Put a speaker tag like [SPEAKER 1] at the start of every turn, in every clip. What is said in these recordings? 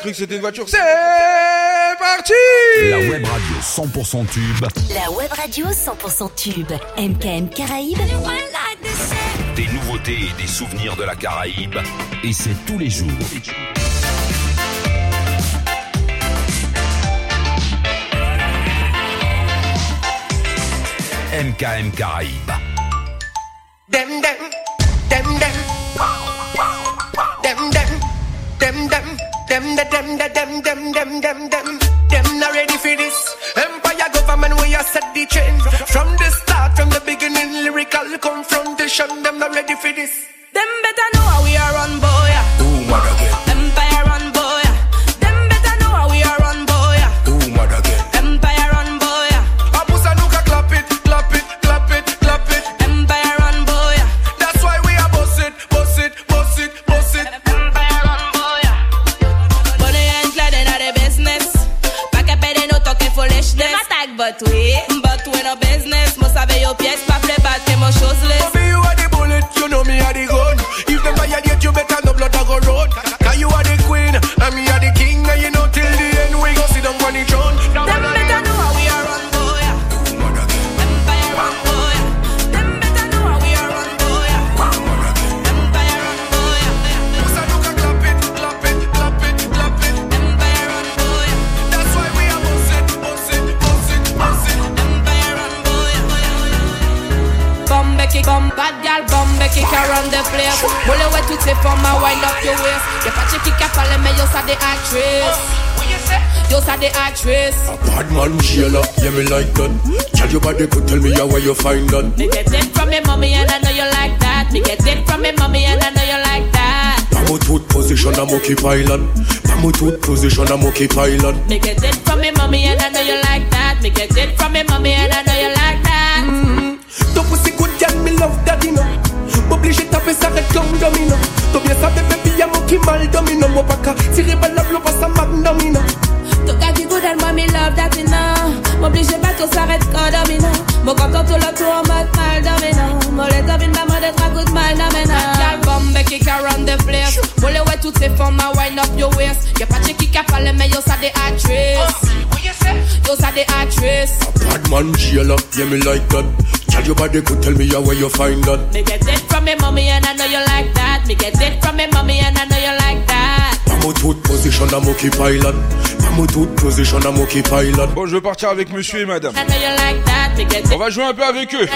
[SPEAKER 1] cru que c'était une voiture. C'est parti
[SPEAKER 2] La web radio 100% tube.
[SPEAKER 3] La web radio 100% tube. MKM Caraïbes.
[SPEAKER 2] Des nouveautés et des souvenirs de la Caraïbe. Et c'est tous les jours. MKM Caraïbes.
[SPEAKER 4] Dem dem, dem dem, dem dem, dem dem, dem dem. Them not ready for this. Empire government, we are set the change from the start, from the beginning. Lyrical confrontation. Them not ready for this.
[SPEAKER 5] Bad
[SPEAKER 4] man yeah me like that. Tell your body could tell me how where you find that.
[SPEAKER 5] Me get it from me mommy and I know you like that. Me get it from me mommy and I know you like that.
[SPEAKER 4] Pamutut position I'm occupy land. Pamutut position I'm occupy land.
[SPEAKER 5] Me get it from me mommy and I know you like that. Me get it from me mommy and I know you like that. Mm-hmm.
[SPEAKER 4] Ton pussy good girl, me love daddy no M'oblige taper ça reste comme domino Toi bien savais baby y'a mon qui mal domino Mon pas qu'à tirer balle la bloc passe à magnomino
[SPEAKER 5] Tout cas qui good and moi me love that you s'arrête quand domino Mon content tout le tour en mode mal domino Mon les domine ma mode être à good mal domino Gal bombe qui can run the place. Moule ouais toutes ces formes à wind up your waist. Y'a pas de qui cap parler mais yo ça des actrices. Yo ça des actrices.
[SPEAKER 4] Bad man jailer, yeah me like that. Tell your body could tell me how where you find that.
[SPEAKER 5] Me get it from me mommy and I know you like that. Me get it from me mommy and I know you like that.
[SPEAKER 4] I'm occupy land position I'm occupy land
[SPEAKER 1] Bon, je vais partir avec monsieur et madame.
[SPEAKER 5] I know you like that Me get
[SPEAKER 1] On va jouer un peu avec eux.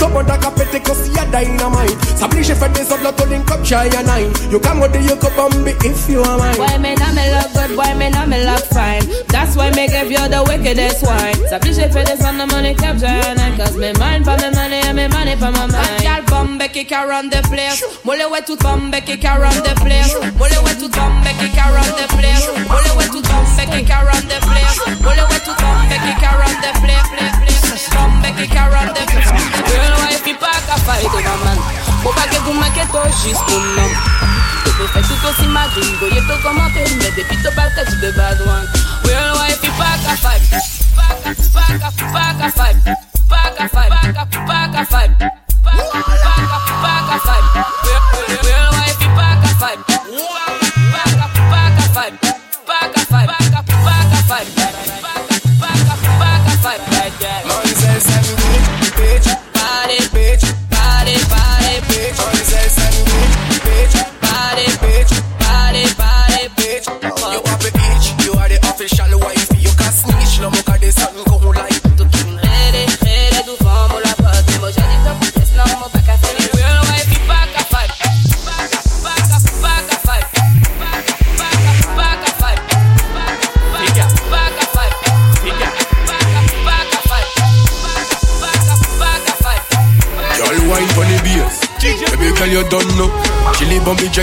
[SPEAKER 4] Commanda kapete you're dynamite. Sablishe fete sa vla tolin kop and anay You can go do your cup and be if you are mine.
[SPEAKER 5] Why me na me love good, why me na me love fine. That's why me give you the wickedest wine. Sablishe fete sa na money kop chay anay Cause me mind for me money and me money for my mind. Y'all bum beki around the place. Mole we to bum beki around the place. Mole we to bum beki around the place. Mole we to bum beki around the place. Mole we to bum beki around the place can run the place. Girl, wife, il pas qu'à fight over man. Pas que vous toi juste. Tu peux faire tout aussi ma tout mais depuis qu'à fight. Pas qu'à fight. Pas qu'à fight, pas qu'à fight. Pas qu'à fight.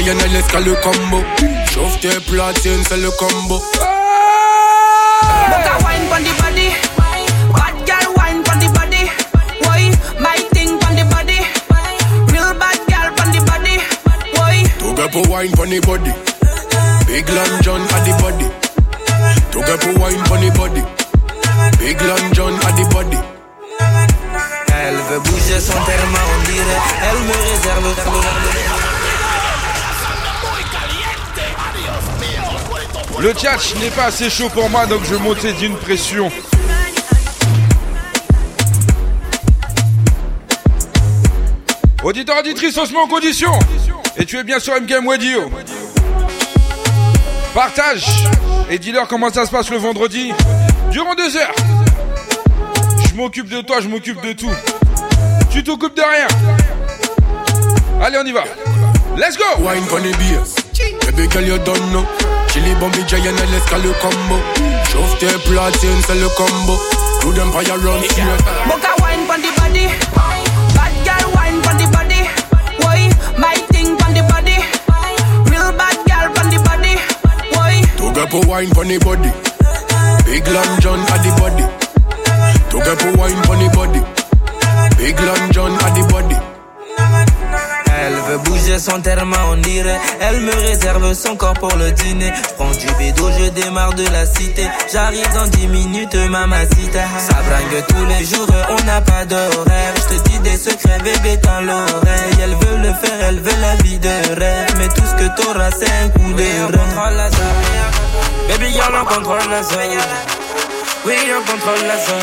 [SPEAKER 4] Bombi giant, and let's call le combo. Chauffe tes platines, c'est le combo.
[SPEAKER 5] Better wine pon the body. Bad girl wine pon the body. Why? My thing pon the body. Real bad girl pon the body. Why?
[SPEAKER 4] To get for wine for the body. Big Long John at the body. To get for wine for the body. Big Long John at the body.
[SPEAKER 6] Elle veut bouger son terme, on dirait Elle me réserve
[SPEAKER 1] Le chat n'est pas assez chaud pour moi, donc je vais monter d'une pression. Auditeur, auditrice, on se met en condition. Et tu es bien sur MKM Radio. Partage et dis-leur comment ça se passe le vendredi durant deux heures. Je m'occupe de toi, je m'occupe de tout. Tu t'occupes de rien. Allez, on y va. Let's go.
[SPEAKER 4] Wine for the beer. Baby girl, you don't know. Chili bombi giant, let's call le combo. Chauffe tes platines, c'est le combo. Do them fire run straight.
[SPEAKER 5] Boca wine pon the body. Bad girl wine pon the body. Why? My thing pon the body. Real bad girl pon the body. Why?
[SPEAKER 4] To get for wine for the body. Big Long John at the body. To get for wine for the body. Big Long John at the body.
[SPEAKER 6] Elle veut bouger son terme, on dirait. Elle me réserve son corps pour le dîner. Je prends du bédo, je démarre de la cité. J'arrive dans 10 minutes, mamacita. Ça bringue tous les jours, on n'a pas d'horaire. Je te dis des secrets, bébé, dans l'oreille. Elle veut le faire, elle veut la vie de rêve. Mais tout ce que t'auras, c'est un coup de rein. Baby girl, on contrôle la zone. Oui, on contrôle la zone.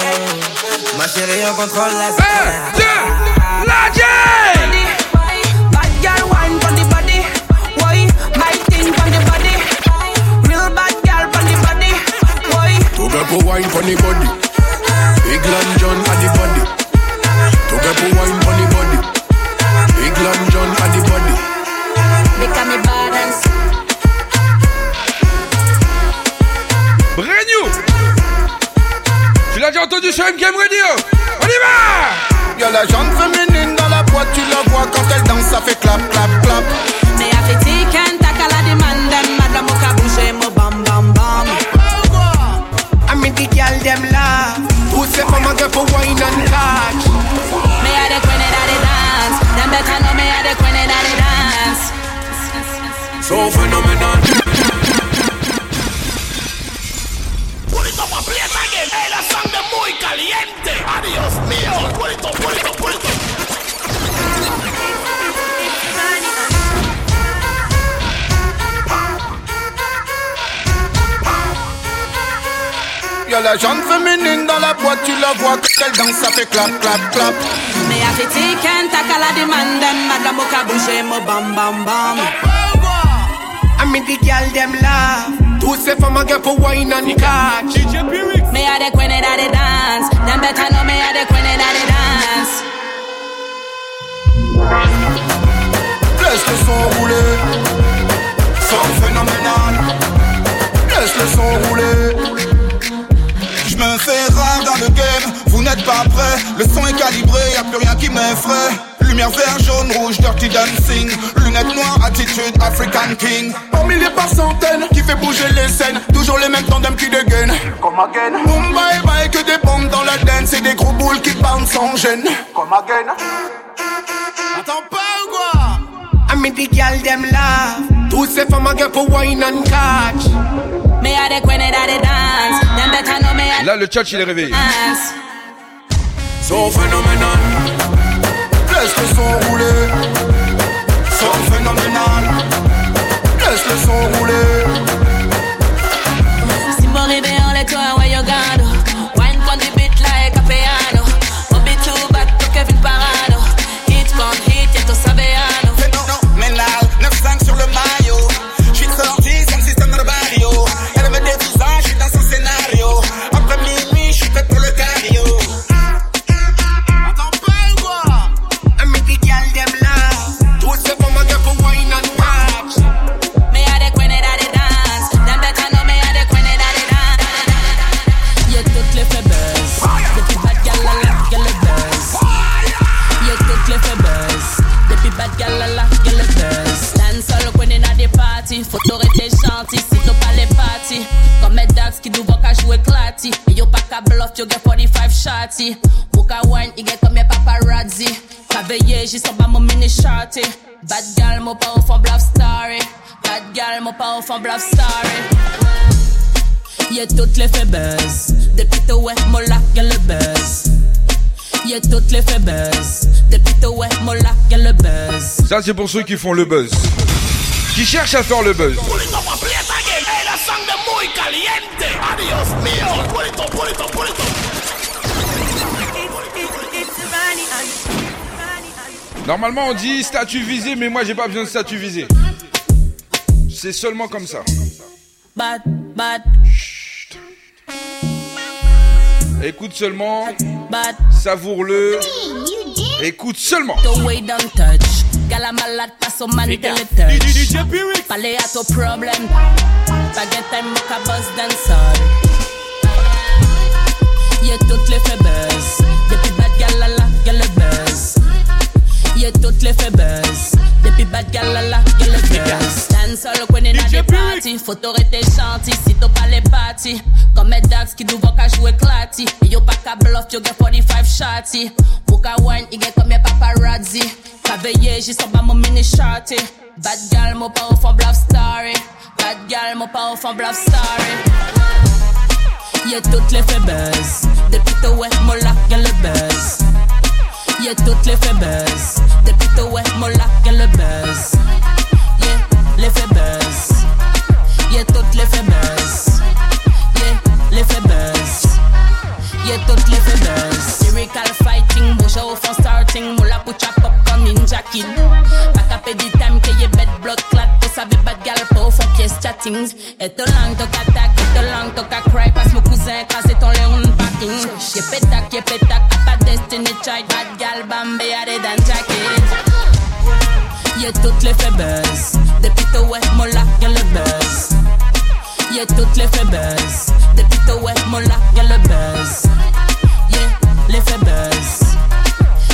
[SPEAKER 6] Ma chérie, on contrôle la zone.
[SPEAKER 1] 1, 2, la J
[SPEAKER 5] Bad girl wine pon the body. Why? My thing pon the body. Real bad girl pon the body. Why?
[SPEAKER 4] To get for wine for the body. Big Long John at the body. To get for wine for the body. Big Long John at the body.
[SPEAKER 5] Become me balance.
[SPEAKER 1] Brand new Tu l'as déjà entendu sur MKM Radio On y va
[SPEAKER 7] Y'a la jante féminine dans la boîte, tu la vois quand elle danse, ça fait clap, clap, clap.
[SPEAKER 5] Me have to take and tackle a demand them. Madam Moka bouge eh, mo bam bam bam.
[SPEAKER 8] I mean the girl them laugh. Who say from a girl for wine and catch?
[SPEAKER 5] Me a the queen of the dance. Them better know me a the queen of the dance.
[SPEAKER 4] So phenomenal.
[SPEAKER 9] Purito pa' aprieta que es la sangre muy caliente. Adiós mío. Purito, purito, purito.
[SPEAKER 7] Y'a la jante féminine dans la boîte, tu la vois quand elle danse, ça fait clap, clap, clap.
[SPEAKER 5] Me have to take and tackle a demand them. Madam Moka bouge eh, mo bam bam bam.
[SPEAKER 8] I mean the girl them laugh. Who say from a girl for wine and catch?
[SPEAKER 5] Me a the queen of the dance. Them better know me a the queen of the dance.
[SPEAKER 7] Laisse le son rouler. Son phénoménal. Laisse le son rouler. Je me fais rare dans le game, vous n'êtes pas prêts. Le son est calibré, y a plus rien qui m'effraie. Lumière vert, jaune, rouge, dirty dancing. Lunettes noires, attitude, African King. Par milliers, par centaines, qui fait bouger les scènes. Toujours les mêmes tandems qui dégainent. Comme again. Boom, bye bye, que des bombes dans la dance. Et des gros boules qui bounce sans gêne. Comme again. Attends pas ou quoi?
[SPEAKER 8] I mean the girl them from a girl for wine and catch?
[SPEAKER 1] Là, le chat, il est réveillé.
[SPEAKER 5] dance.
[SPEAKER 4] So phenomenal.
[SPEAKER 7] Laisse le son rouler. Son phénoménal. Laisse le son rouler. Pas
[SPEAKER 5] qu'à bluff, yo get 45 shotty. Moka wine, il get comme mes paparazzi. J'y sors pas mon mini shorty. Bad gal, mon pas au fond bluff story. Bad gal, mon pas au fond bluff story. Y'a toutes les buzz. Depuis tôt, ouais, mon lac, y'a le buzz. Y'a toutes les buzz. Depuis tôt, ouais, mon lac, y'a le buzz.
[SPEAKER 1] Ça, c'est pour ceux qui font le buzz. Qui cherchent à faire le buzz.
[SPEAKER 10] Mío.
[SPEAKER 1] Normalement, on dit statut visé, mais moi, j'ai pas besoin de statut visé. C'est seulement comme ça.
[SPEAKER 5] Bad, bad,
[SPEAKER 1] Écoute seulement,
[SPEAKER 5] bad.
[SPEAKER 1] savoure-le. Écoute seulement.
[SPEAKER 5] The way don't touch. Gala malade, passe au man tell it touch. Parler à ton problème. Baguette time, mocha buzz dancehall. Y'a toutes les fait buzz. Depuis bad galala, gal le buzz. Y'a toutes les fait buzz. Depuis bad galala, gal le buzz. Dancehall, qu'on est dans des parties. Faut t'arrêter chanty si t'as pas les parties. Comme mes dax qui nous voient qu'à jouer clati. Yo pas qu'à bluff, yo get 45 shotty. Pour qu'à wine, get comme mes paparazzi. Qu'à veiller, j'y sors pas mon mini shorty. Bad girl, mo power ou bluff story. Bad girl, mo power ou bluff story. Y'a toutes les faiblesses. Depuis te ouais mo la qu'elle le baisse Y'a toutes les faiblesses. Depuis te ouais mo la qu'elle le baisse Yeah, les faiblesses. Y'a toutes les faiblesses. Yeah, les faiblesses. Y'a toutes les faiblesses. Lyrical fighting, bouche au fond starting Mo la pou jean jacket. Time que blood bad gal pièce chattings. Et ton langue et ton langue cry. Passe mon cousin, ton leon parking. Pétac, pétac, à destiny child. Bad gal bambé, jacket. Toutes les. Depuis ton ouais, mon lac, y'a le buzz. Toutes les. Depuis ton ouais, mon lac, y'a le buzz. Les.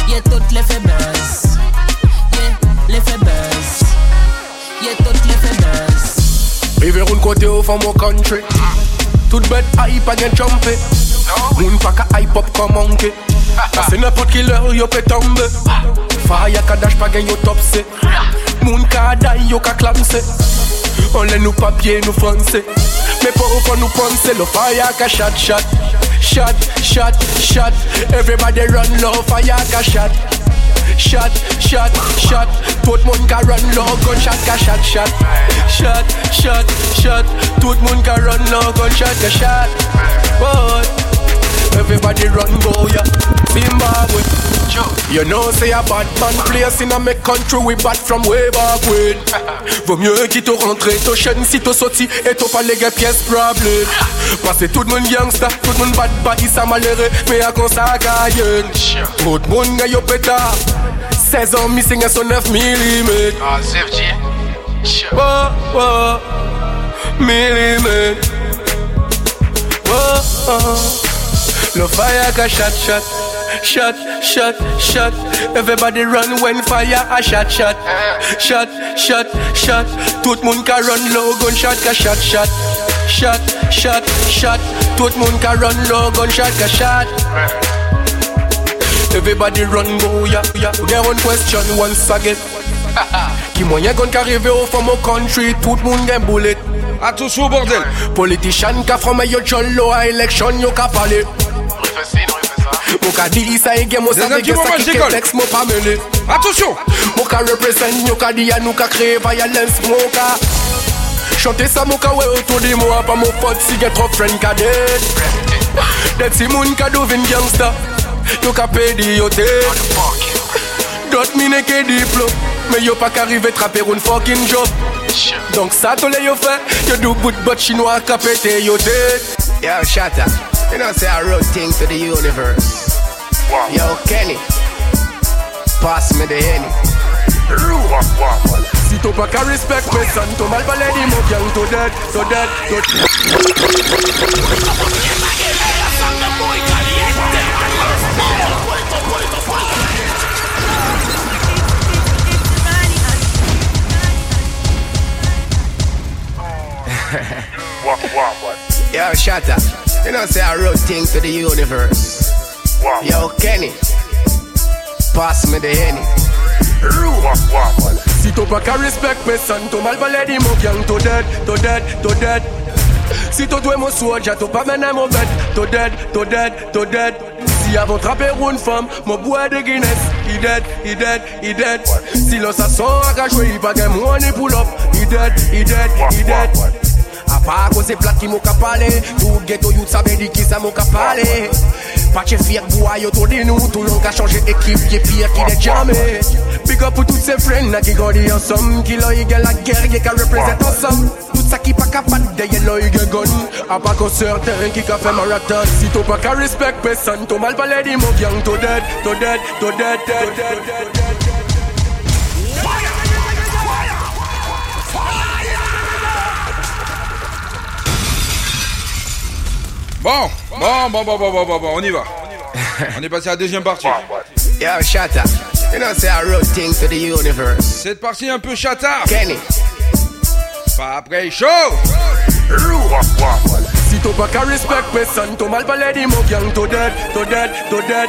[SPEAKER 5] Y'a toutes les. Buzz.
[SPEAKER 4] Rive roun kote ou from mon country. Tout bet hype a gen chompe Moun pa ka hype up kon manke Pase nepot ki lèr yo pe tombe Faya ka dash pa gen yo topse Moun ka day yo ka klamse On lè nou papye nou franse Me pou ou kon nou ponse Lo faya ka shot shot. Shot, shot, shot. Everybody run low Faya ka shot Shot, shot, shot. Tout moun ka run low Gunshot ka shot, shot. Shot, shot, shot. Tout moun ka run low Gunshot ka shot. Boy Everybody run go ya Zimbabwe You know say a bad man place in a me country We bad from way back when. Vaut mieux qu'il te rentre to chaîne si to sorti Et to pas les pièces problème Parce que tout le monde gangsta Tout le monde bad body ça malheureux Mais à quand ça gagne. Tout le monde gagne au pétard. 16 ans missing à son 9 mm
[SPEAKER 11] Ah, vrai.
[SPEAKER 4] Oh, oh, millimètre. Oh, oh. Le fire ka shot, shot, shot, shot, shot. Everybody run when fire a shot, shot, shot, shot, shot. Tout moun ka run low, gunshot ka shot, shot, shot, shot, shot. Tout moun ka run low, gunshot ka shot. Everybody run go ya, ya. Get one question once again. Qui moyen gon ka rive au from mon country, tout moun gen bullet.
[SPEAKER 1] Attention au bordel.
[SPEAKER 4] Politician ka from yo cholo a election yo ka pale. Mo ka di sa e gen mo
[SPEAKER 1] Des
[SPEAKER 4] sa ve gen sa ki ke text mo pa mene.
[SPEAKER 1] Attention.
[SPEAKER 4] Mo ka represent ka di ya nou ka kreye violence mo ka. Chante sa mo ka we autour de moi pa mo pot si get trop friend ka dead. Det si moun ka do vin gangsta. Yo ka pe di yo te. Dot mine ke diplo. Mais yo pas qu'arriver trapper une fucking job. Donc ça tous les yo fait, yo do bout bot chinois ka pété yo tête.
[SPEAKER 12] Yo, Shatta, you know say I wrote things to the universe. Yo, Kenny, pass me the henny.
[SPEAKER 4] Si t'as pas qu'à respect personne, t'as mal balai di mon gang, to dead, to dead, to
[SPEAKER 12] Yo, Shatta, you know say I wrote things to the universe. Yo, Kenny, pass me the henny.
[SPEAKER 4] Si t'as pas qu'à respect personne, t'as mal balai di mon gang, to dead, to dead, to dead. Si t'as doué mon soldier, t'as pas mené mon bête, to dead, to dead, to dead. Si avant trapper une femme, mon bois de Guinness, he dead, he dead, he dead. Si l'on s'assoit à jouer, il pas gagne money pull up, he dead, he dead, he dead. A Pa cause plat ki mou ka pale Tout ghetto youth sabe di ki sa mou ka pale Pa che fier boy yo to di nou long ka chanje ekip Ye ki de jame Big up pou tout se friend Na ki ansam Ki lo yi gen la guerre Ye ka represent ansam Tout sa ki pa ka pat lo yi gen A pa kon certain ki ka fe Si to pa ka respect person To mal pale di mou dead, dead, dead, dead, dead, dead, dead.
[SPEAKER 1] Bon, bon, bon, bon, bon, bon, bon, bon, on y va. On est passé à la deuxième partie.
[SPEAKER 4] Yo, Shatta, you know say I wrote things to the universe.
[SPEAKER 1] Cette partie un peu chata.
[SPEAKER 4] Kenny,
[SPEAKER 1] Pas après chaud.
[SPEAKER 4] si to pa ka respect person To mal pale di mou gang To dead, to dead, to dead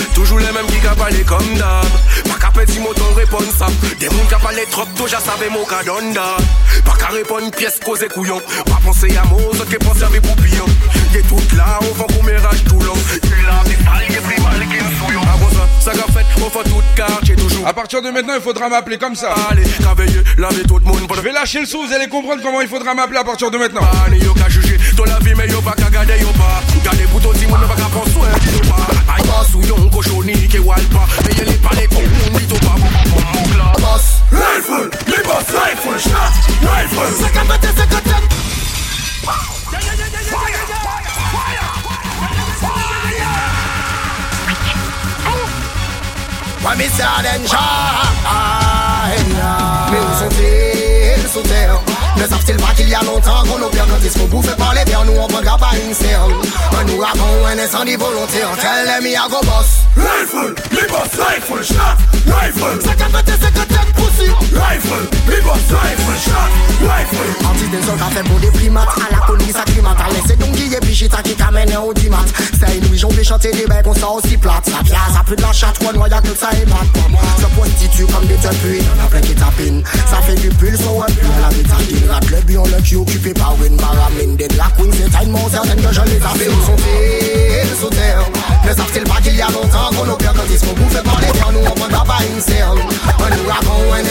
[SPEAKER 13] toujours les mêmes qui cabalent comme d'hab. Pas qu'à petit mot ton réponse, des mouns qui cabalent trop, toujours j'en savais mon cadonda. Pas qu'à répondre pièce causée couillon. Pas penser à mots, autres qui pensent à mes poupillons. Y'est tout là, on va qu'on mérage tout long. Il a des failles, des primales qui nous souillons. Ça.
[SPEAKER 1] A partir de maintenant, il faudra m'appeler comme ça.
[SPEAKER 13] Allez, travailler, laver tout le monde.
[SPEAKER 1] Je vais lâcher le sou, vous allez comprendre comment il faudra m'appeler à partir de maintenant.
[SPEAKER 13] ton la vi men yo yo yo yon walpa Rifle, li rifle, shot, rifle. 50 50
[SPEAKER 14] Fire, fire, fire Wa mi se aden chan Music til sotel Ne savent-ils pas qu'il y a longtemps qu'on nous on pas une séance. Un nous un incendie volontaire, Boss.
[SPEAKER 13] Rifle, les rifle, shot, rifle.
[SPEAKER 14] 50, 50, 50,
[SPEAKER 13] Anti Rifle, bibos rifle, shot rifle.
[SPEAKER 14] Anti den sol ka fe pou de primat A la koni sa klimat A lese don giye pichita ki kamene ou dimat Se inouj ou pe chante de bay kon sa osi plat Sa pya sa pu de la chat kon waya kel sa e mat. Se prostitu kom de tepu Nan apren ki tapin Sa fe du pul so an pu la vitagin Rat le biyon le ki okupe pa win Baramin de la queen se tayn moun Serten ke je le tape ou son fil sou ter Ne savent-ils pas qu'il y a longtemps Qu'on opère quand ils se font bouffer par les terres? On prend pas une serre
[SPEAKER 13] On nous raconte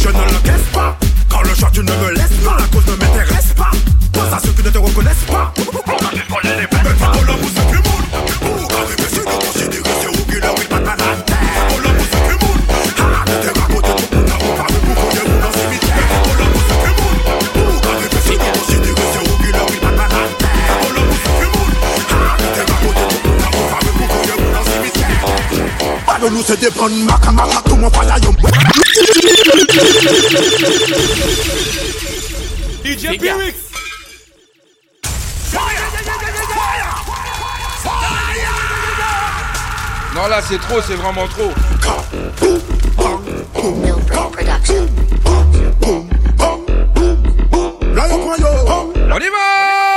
[SPEAKER 13] je ne le caisse pas. Quand le choix tu ne me laisses pas La cause ne m'intéresse Kado nou se depan maka maka tou mwen faya yon
[SPEAKER 1] DJ Pyrix Non là c'est trop, c'est vraiment trop. On y va!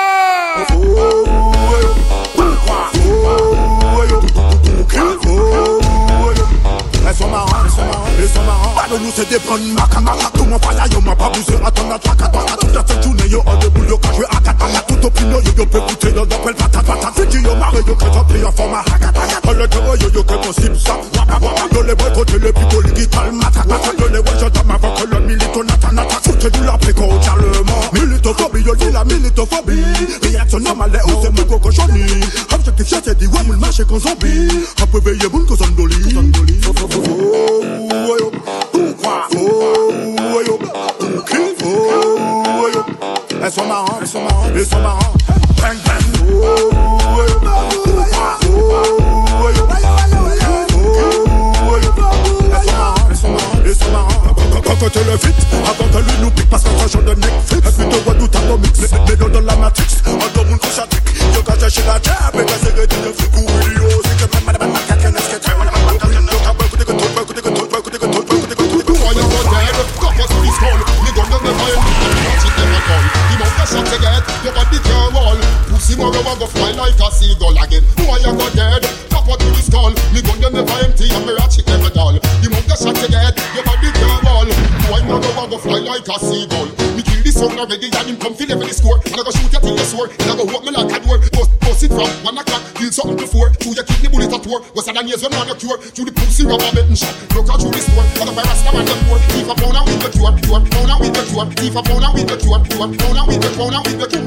[SPEAKER 13] et son marrant Pas nous c'est des bonnes makamara Tout mon pala yo m'a pas bousé à ton attaque à ton attaque. Dans cette journée yo oh, en déboule yo quand je akatana Tout opinion yo yo peut goûter dans l'appel patate patate Fiki yo marre yo quand on prie en forme à hakatana Dans le terreau yo yo comme on slip sap Dans les boys côté le pico l'iguital matatata Dans les boys je dame avant que le milito natanata Foutez-nous la préco au charlement Militophobie yo dit la militophobie. Réaction normale et où c'est mou cochonnie tes fiat y'a di wam ul marché kon zombie. Rap éveillé boun kon zandoli Fou fou fou yo Tout croit fou yo Tout crie fou Elles sont marrantes, elles sont marrantes, elles sont marrantes Bang bang fou yo Tout croit fou yo quand tu le
[SPEAKER 15] vite, avant que lui nous pique parce qu'on change de Netflix. Et puis te vois tout à mix, mais dans la matrix, J'ai chez la jab Et c'est rédit de flic ou idiot C'est que même madame ma caca n'est-ce que tu quand pas écouter que tout Pas écouter que tout Pas écouter que tout Pas écouter que tout Why you go dead? Cock us with his skull Me gun them never end Watch it never call. The mount the shot you get Your body can't wall. Pussy more you want go fly like a seagull again. Why you go dead? Cock us with his skull Me gun them never empty And me ratchet never dull. The mount the shot you get Your body can't wall. Why you go fly like a seagull? Me kill the sun already And him come feel every score. And I go shoot you till you sore And I go walk me like a one o'clock Kill something before Two you kidney bullet at war that years when cure. To the pussy rubber betting shot. Broke out through the store. A virus man them poor? A pound with the cure Cure, pound and with the cure. A pound with the cure Cure, pound and with the pound with the cure.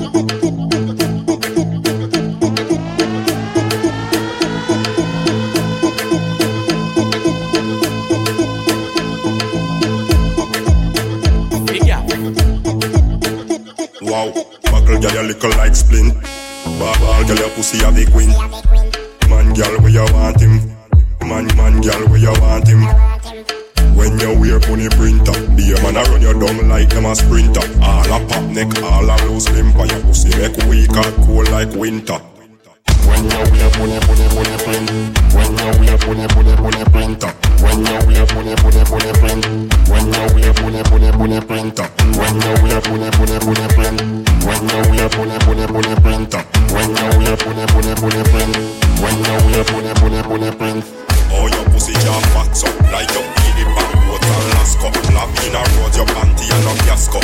[SPEAKER 16] Wow, buckle you little splint. Ball girl, your pussy have the queen. Man, girl, where you want him? Man, man, girl, where you want him? When you wear pony printer, be a man a run you down like them a sprinter. All a pop neck, all a loose limb, for your pussy make weak and cold like winter.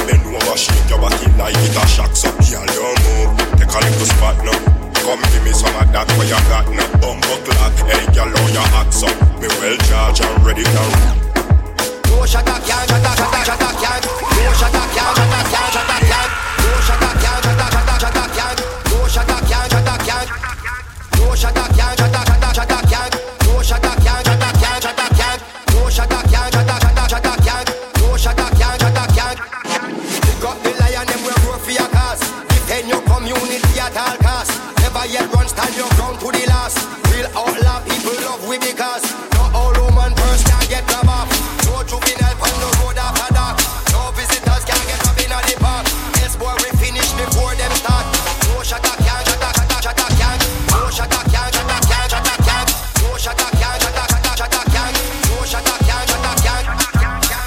[SPEAKER 16] Bend over, shake your body like it a shocks up. Girl, you take a little spot now. Come give me some of that where you got no bumbo clock. Hey, girl, how you act so? Me well charged and ready
[SPEAKER 17] to rock. No shut up, can't shut up, shut up, shut up, can't. No shut up, can't shut up, can't shut up, can't. No shut up, can't shut up, shut up, shut up, can't. No shut up, can't shut up, can't. No shut up, can't shut up.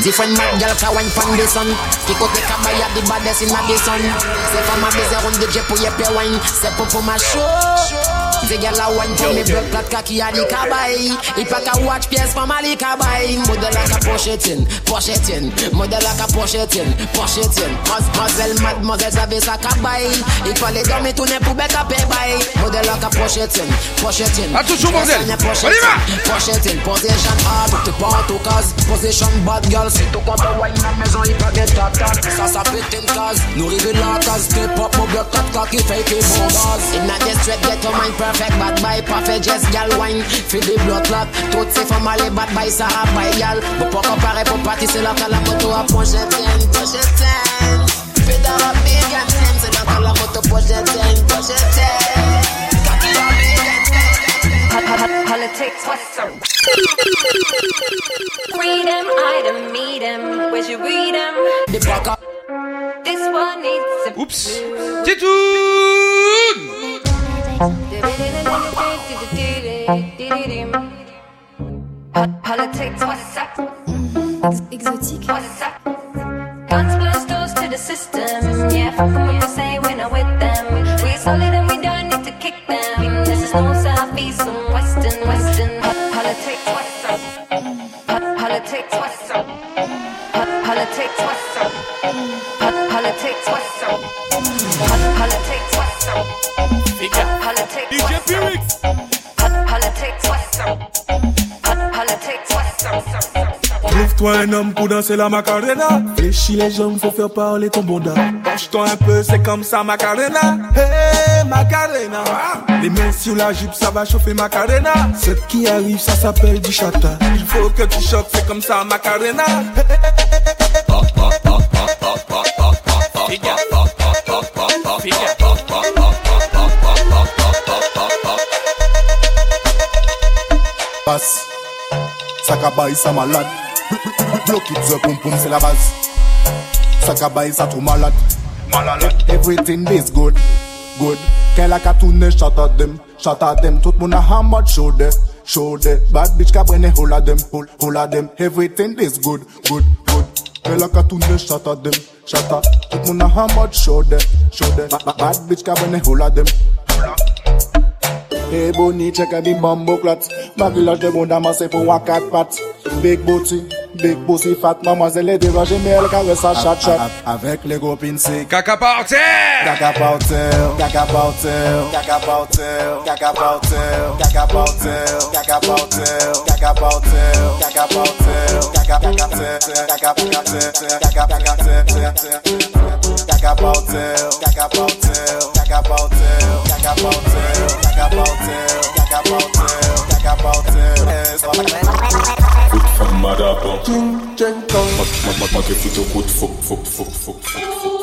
[SPEAKER 18] Different mad girl, can wine pan the sun. Kiko te kabaya, the baddest in the sun. Se fama beze on DJ pou ye pe wine. Se popo ma show. The girl a wine for me blood clot cocky a the cabay If I can watch pièce for my the cabay Model like a pochetin, pochetin. Model like a pochetin, pochetin. Mademoiselle, savez sa cabay Il fallait dormir tourner pour bec à paybaye Model like a pochetin, pochetin.
[SPEAKER 1] Attention, bordel. On y va.
[SPEAKER 18] Pochetin, position hard, t'es pas en tout case Position bad girl, si tout compte wine la maison, il peut get tap tap pète une case, nous rive la Step up, mon bloc, quatre cocky, fake bon base In a get your mind perfect Bad boy, parfait, just gal wine Feel the blood clot, toutes ces femmes allez bad boy, ça a by gal Bon, pas comparer pour partir, c'est là que la moto a pochetin, pochetin Fais dans la big and ten, c'est là que la moto pochetin, pochetin Cocky a big and ten
[SPEAKER 19] Politics, what's up? Read 'em, I done meet 'em. Where'd you read?
[SPEAKER 18] The back up
[SPEAKER 19] This one needs a
[SPEAKER 1] Oups. Titoun?
[SPEAKER 19] What's? Guns doors to the system. Yeah, fuck say we're not with them. We solid and we don't need to kick them. This is south,
[SPEAKER 20] Trouve-toi un homme pour danser la Macarena. Fléchis les jambes, faut faire parler ton bonda. Penche-toi un peu, c'est comme ça Macarena. Hey Macarena. Les mains sur la jupe, ça va chauffer Macarena. Ce qui arrive, ça s'appelle du chata. Il faut que tu choques, c'est comme ça Macarena.
[SPEAKER 15] Passe, ça cabaye, ça malade. Block it, the boom boom, c'est la base.
[SPEAKER 21] Sakabay sa tout malade. Malade. Everything is good, good. Qu'elle a qu'à tourner, at them, shot at them. Tout moun a hammer show de, show de. Bad bitch brene hole at them, hole, hole at them. Everything is good, good, good. Qu'elle a qu'à tourner, at them, shot at. Tout moun a hammer show de, show ba- Bad bitch brene hole at them. Hey E boni cheke mi mambo klat Makilaj de bon daman se pou wakat pat Big booty Big pussy fat Mamazele deva jemel Kare sa chat chat Avek le gopin si Kaka parter Kaka parter Kaka parter Kaka parter Kaka parter Kaka parter Kaka parter Kaka parter Kaka parter Kaka parter Kaka parter Kaka parter Kaka parter Kaka parter Kaka parter Kaka parter Gaga Bautel, Gaga Bautel, Gaga Bautel. Gut vom Madapo. Ding,
[SPEAKER 22] ding, dong. Mach, mach, mach, mach, mach, mach, mach, mach, mach, mach, mach, mach, mach,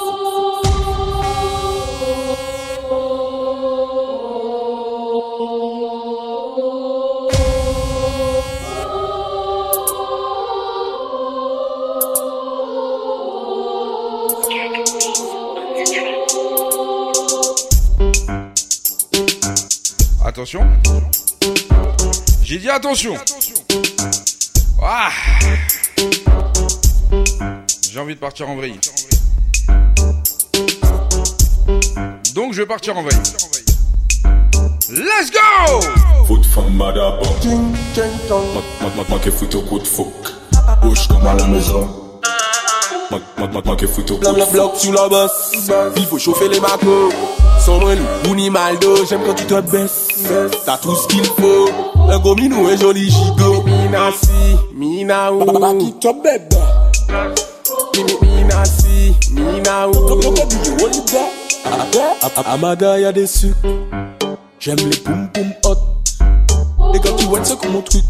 [SPEAKER 1] Attention. J'ai dit attention. Ah. J'ai envie de partir en vrille. Donc je vais partir en vrille. Let's go
[SPEAKER 22] Foot au coup de fuck Bouge comme à la maison au coup de
[SPEAKER 4] bloc la bosse. Il faut chauffer les macos. Sans moi, nous, ni Maldo, j'aime quand tu te baisses. T'as tout ce qu'il faut. Un gros minou, un joli gigot. Mina si, mina ou. Baba qui te bébé. Mina si, mina ou. Amada, y'a des sucres. J'aime les poum poum hot. Et quand tu vois, c'est comme mon truc.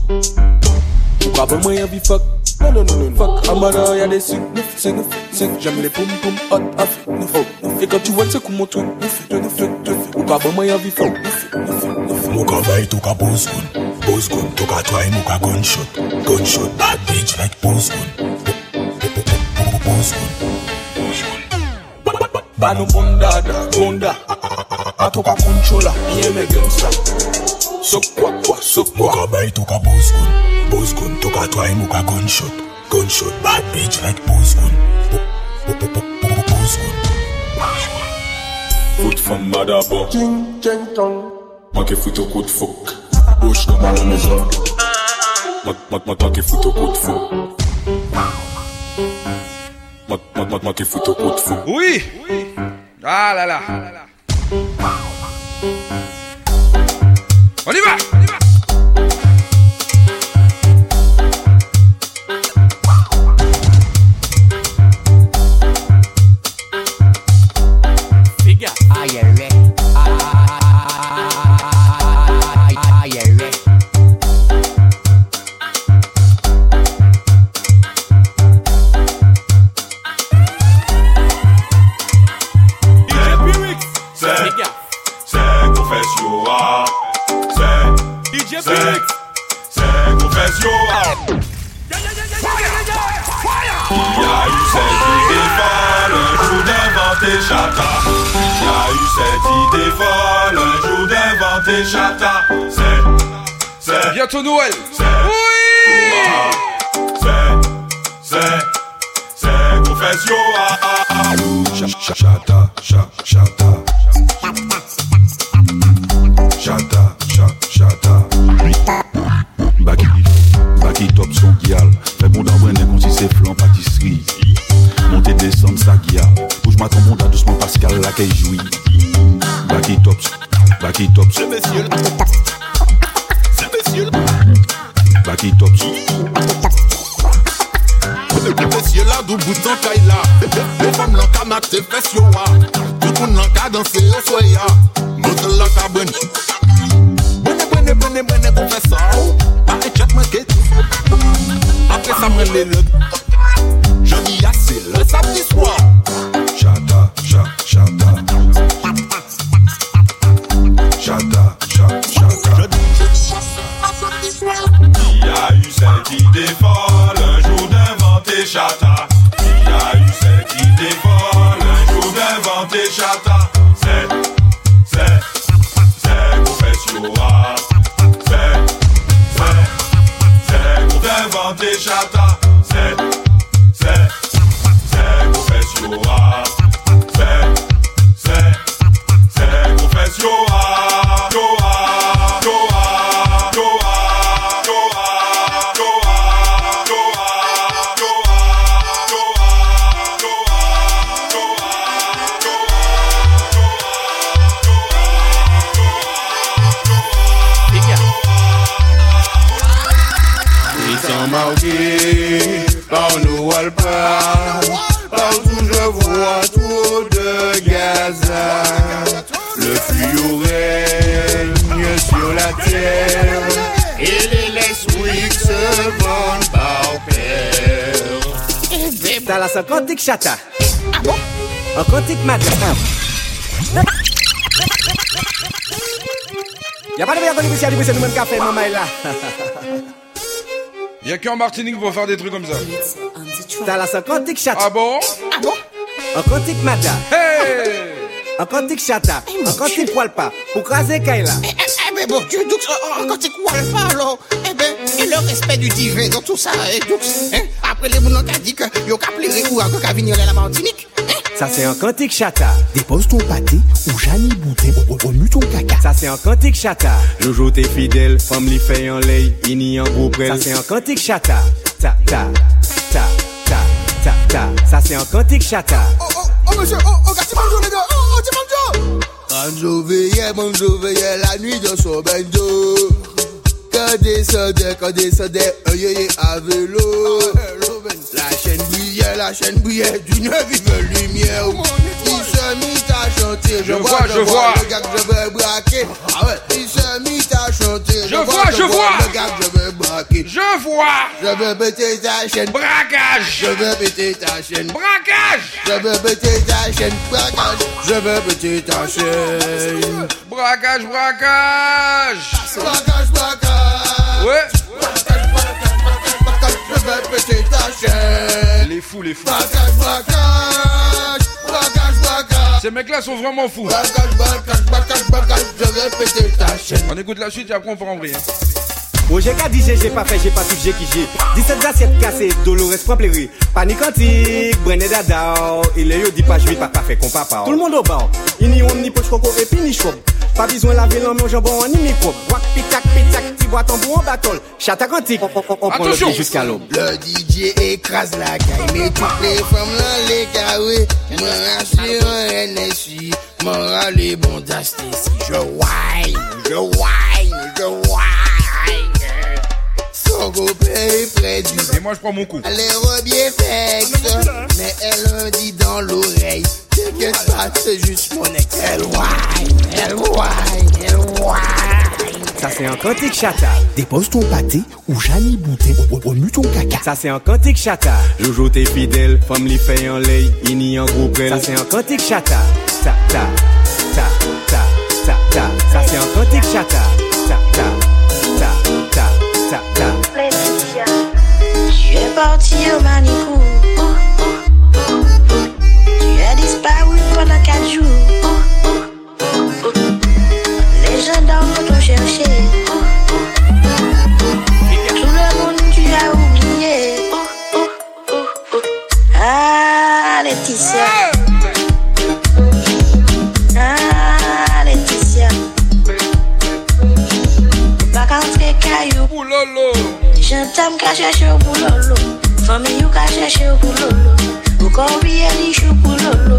[SPEAKER 4] Pourquoi pas moi, y'a fuck? Non, non, non, non, fuck. Amada, y'a des sucres. Neuf, c'est neuf, c'est J'aime les poum poum hot. Fait, neuf, neuf. Et quand tu vois, c'est comme mon truc. Neuf, neuf, neuf. Pourquoi pas moi, y'a vie fuck. Neuf, neuf, neuf.
[SPEAKER 23] Muka vai toka boss gun Boss gun toka try muka gunshot Gunshot bad bitch like boss gun Boss gun
[SPEAKER 4] Banu bunda da bunda. Atoka kunchola yeme gensa Sokwa kwa sokwa
[SPEAKER 23] Kabay toka bozgun gun. toka tway muka gunshot Gunshot. Bad bitch like bozgun gun,
[SPEAKER 22] Foot from madabo
[SPEAKER 4] Ching ching chong.
[SPEAKER 22] Make foot o kout fok Bush no man mezon Make foot o kout fok Wow
[SPEAKER 1] Oui. Ah là là. On y va
[SPEAKER 24] On
[SPEAKER 16] y va. Confession, ah. Il y a eu cette idée folle un jour d'inventer Chata. Il y a eu cette idée folle un jour d'inventer Chata. C'est, c'est,
[SPEAKER 1] Bientôt Noël
[SPEAKER 16] c'est, oui, c'est, c'est, c'est confession, ah, ah, ah.
[SPEAKER 23] Chata, cha, chata Chata, cha, chata Baki, ki top son gyal Fè bon dan wè si flan patisri Monte desan sa gyal Pouj matan monta douceman paskal la ke joui Baki tops, baki tops
[SPEAKER 4] Se mesyul Se mesyul
[SPEAKER 23] Baki
[SPEAKER 21] tops Se mesyul la dou boutan kay la Le Tout soya. Moutel lan ka bwen Bwene bwene bwene bwene kon fes sa ou ça Je assez le samedi soir.
[SPEAKER 23] Chata, chata, chata Chata, chata, chata
[SPEAKER 16] Il y a eu celle qui défend le jour d'inventer chata
[SPEAKER 25] la terre. Et les laisse se vendent par paire.
[SPEAKER 26] T'as la son chata. Un quantique mat. Y'a pas de meilleur connu ici, c'est nous-mêmes qui a fait, maman est là.
[SPEAKER 1] Y'a qu'en Martinique pour faire des trucs comme ça.
[SPEAKER 26] T'as la son chata.
[SPEAKER 1] Ah bon?
[SPEAKER 26] Ah bon? Un quantique mata.
[SPEAKER 1] Hey
[SPEAKER 26] Un quantique chata. Un quantique poil pas. Pour craser Kaila.
[SPEAKER 27] Mais bon Dieu, donc, euh, quand tu quoi pas alors Eh ben, et le respect du divin dans tout ça, eh, donc, hein, après les mounons qui dit que yo ka plaire ou encore qu'à venir à la Martinique, hein,
[SPEAKER 26] Ça c'est un quantique chata.
[SPEAKER 4] Dépose ton pâté ou Jani Boutin, remue ton caca.
[SPEAKER 26] Ça c'est un quantique chata. Jojo t'es fidèle, femme li fait en lay, ini en gros. Ça c'est un quantique chata. Ta ta ta ta ta ta. Ça c'est un quantique chata.
[SPEAKER 27] Oh monsieur, oh, oh, gars, bonjour les gars, oh, oh, c'est bonjour
[SPEAKER 25] Banjo veillait, banjo veillait la nuit dans son banjo. Quand descendait, quand descendait, un yéyé à vélo. La chaîne brillait, la chaîne brillait d'une vive lumière. Il se mit à chanter.
[SPEAKER 1] Je vois, je vois.
[SPEAKER 25] Le gars que je vais braquer. Ah ouais, il se mit à chanter.
[SPEAKER 1] Je vois, je vois.
[SPEAKER 25] Le gars que je vais braquer.
[SPEAKER 1] Je vois.
[SPEAKER 25] Je vais péter ta chaîne.
[SPEAKER 1] Braquage.
[SPEAKER 25] Je vais péter ta chaîne.
[SPEAKER 1] Braquage.
[SPEAKER 25] Je vais péter ta chaîne. Braquage. Je vais péter ta chaîne.
[SPEAKER 1] Braquage, braquage.
[SPEAKER 25] Braquage, braquage.
[SPEAKER 1] Ouais.
[SPEAKER 25] Je vais péter ta chaîne.
[SPEAKER 1] Les fous, les fous.
[SPEAKER 25] Braquage, braquage. Braquage, braquage.
[SPEAKER 1] Ces mecs-là sont vraiment fous.
[SPEAKER 25] Braquage, braquage, braquage, braquage. Je vais péter ta chaîne.
[SPEAKER 1] On écoute la suite et après on part en vrille.
[SPEAKER 26] Bon, j'ai qu'à dire, j'ai pas fait, j'ai pas tout, j'ai qui j'ai. 17 assiettes cassées, Dolores prend plairie. Panique antique, Brené dada, il est yo dit pas jouer, pas pas fait qu'on papa. Tout le monde au bar, il n'y on ni poche coco et puis ni chouop. Pas besoin laver l'homme au jambon ni microbe. Wak pitac pitac, bois ton bout en battle. Chata quantique, on, on, on prend le pied jusqu'à l'aube.
[SPEAKER 25] Le DJ écrase la caille, mais toutes les femmes dans les carrés. Moi, rassure un NSI, moral et bon d'astécie. Je whine, je whine, je whine. Son copain est près du.
[SPEAKER 1] Et moi je prends mon coup.
[SPEAKER 25] Elle est rebier fexe, mais elle me dit dans l'oreille. T'inquiète pas, c'est juste mon ex. Elle whine, elle whine, elle whine.
[SPEAKER 26] Ça c'est un quantique chata.
[SPEAKER 4] Dépose ton pâté ou Jani Boutin, remue ton caca.
[SPEAKER 26] Ça c'est un quantique chata. Jojo t'es fidèle, femme li fait en lay, ini en gros prel. Ça c'est un quantique chata. Ta ta ta ta ta ta. Ça c'est un quantique chata. Ta ta ta ta ta ta.
[SPEAKER 20] Je suis parti au Manicou. Tu as disparu pendant 4 jours. Gendarmes t'ont cherché. Tout le monde tu as oublié. Ah, Laetitia. Ah, Laetitia. Vacances que caillou. J'entends qu'à chercher au boulolo. Famille ou qu'à chercher au boulolo. Ou qu'on oublier les choux boulolo.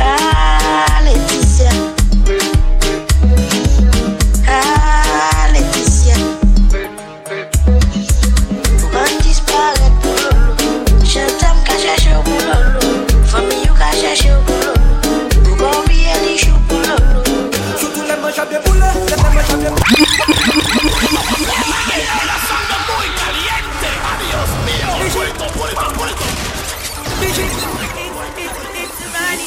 [SPEAKER 20] Ah, Laetitia.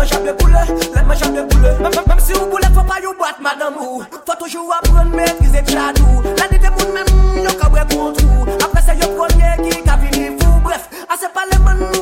[SPEAKER 28] manjap de boule, lè manjap de boule. Mèm si ou boule fò pa yon bat madame ou. Fò toujou apren mètrize pladou La ni de moun mèm yon kabre kontrou. Apre se yon premier ki ka vini fou. Bref,
[SPEAKER 29] ase pa
[SPEAKER 20] le man nou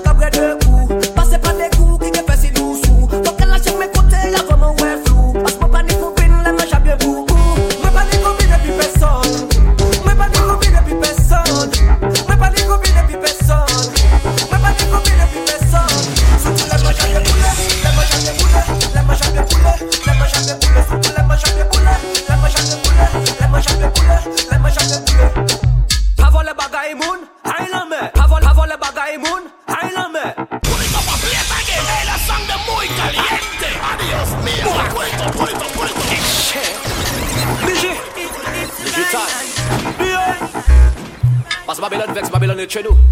[SPEAKER 20] the.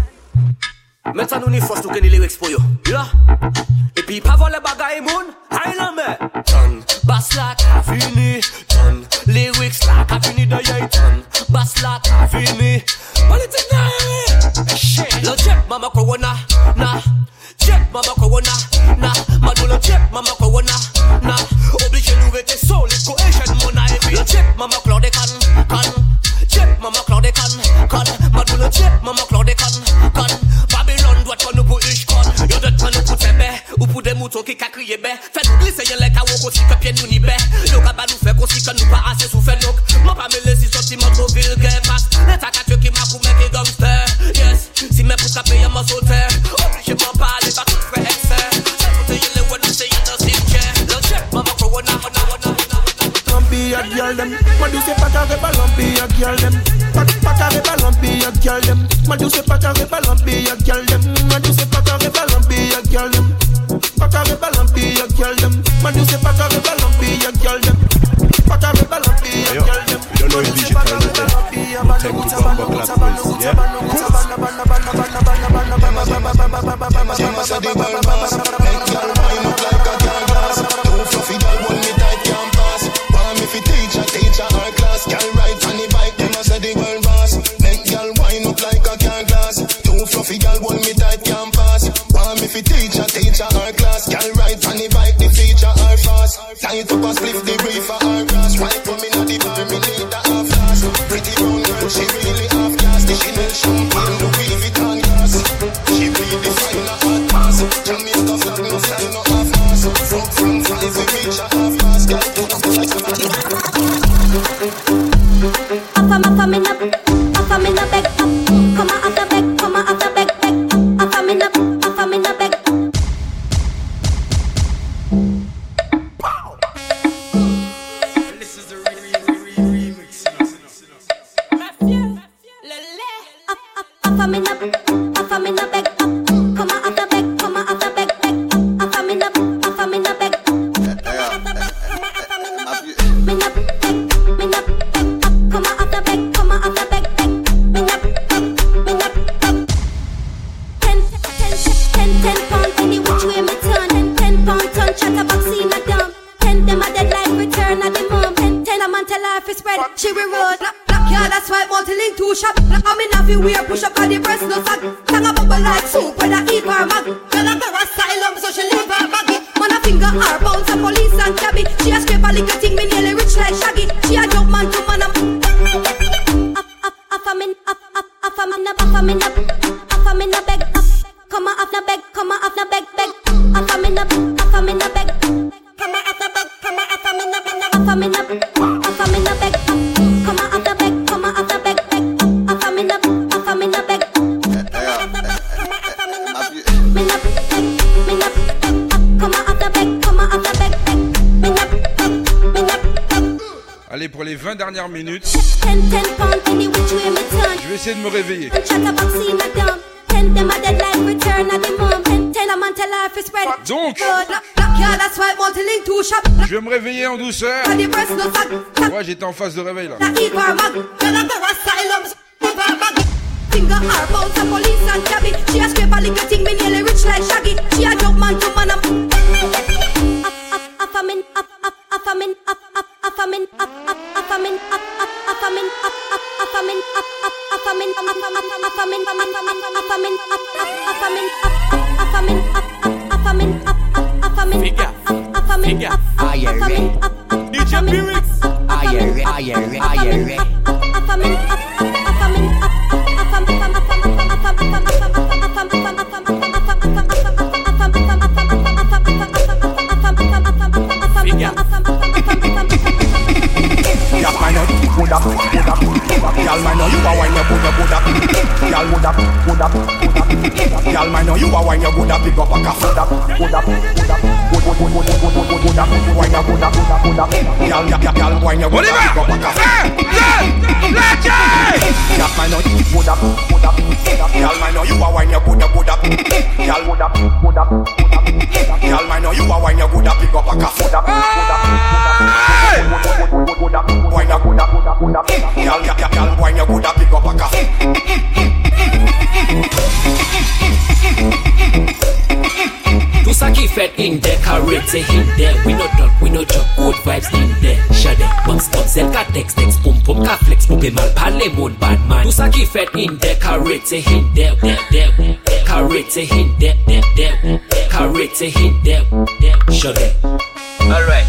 [SPEAKER 20] Cherry road, black, black yeah, that's why I'm to link two shop. I'm in a few weird push up on the breast, no sack. Tang a bubble like soup,
[SPEAKER 30] but that de me réveiller. Donc, je vais me réveiller en douceur. Moi, j'étais en phase de réveil là.
[SPEAKER 24] Bad man. Tout ça qui fait in there, carré c'est in there, there, there. Carré c'est in there, there, there. Carré c'est in there, there. Shade. Alright.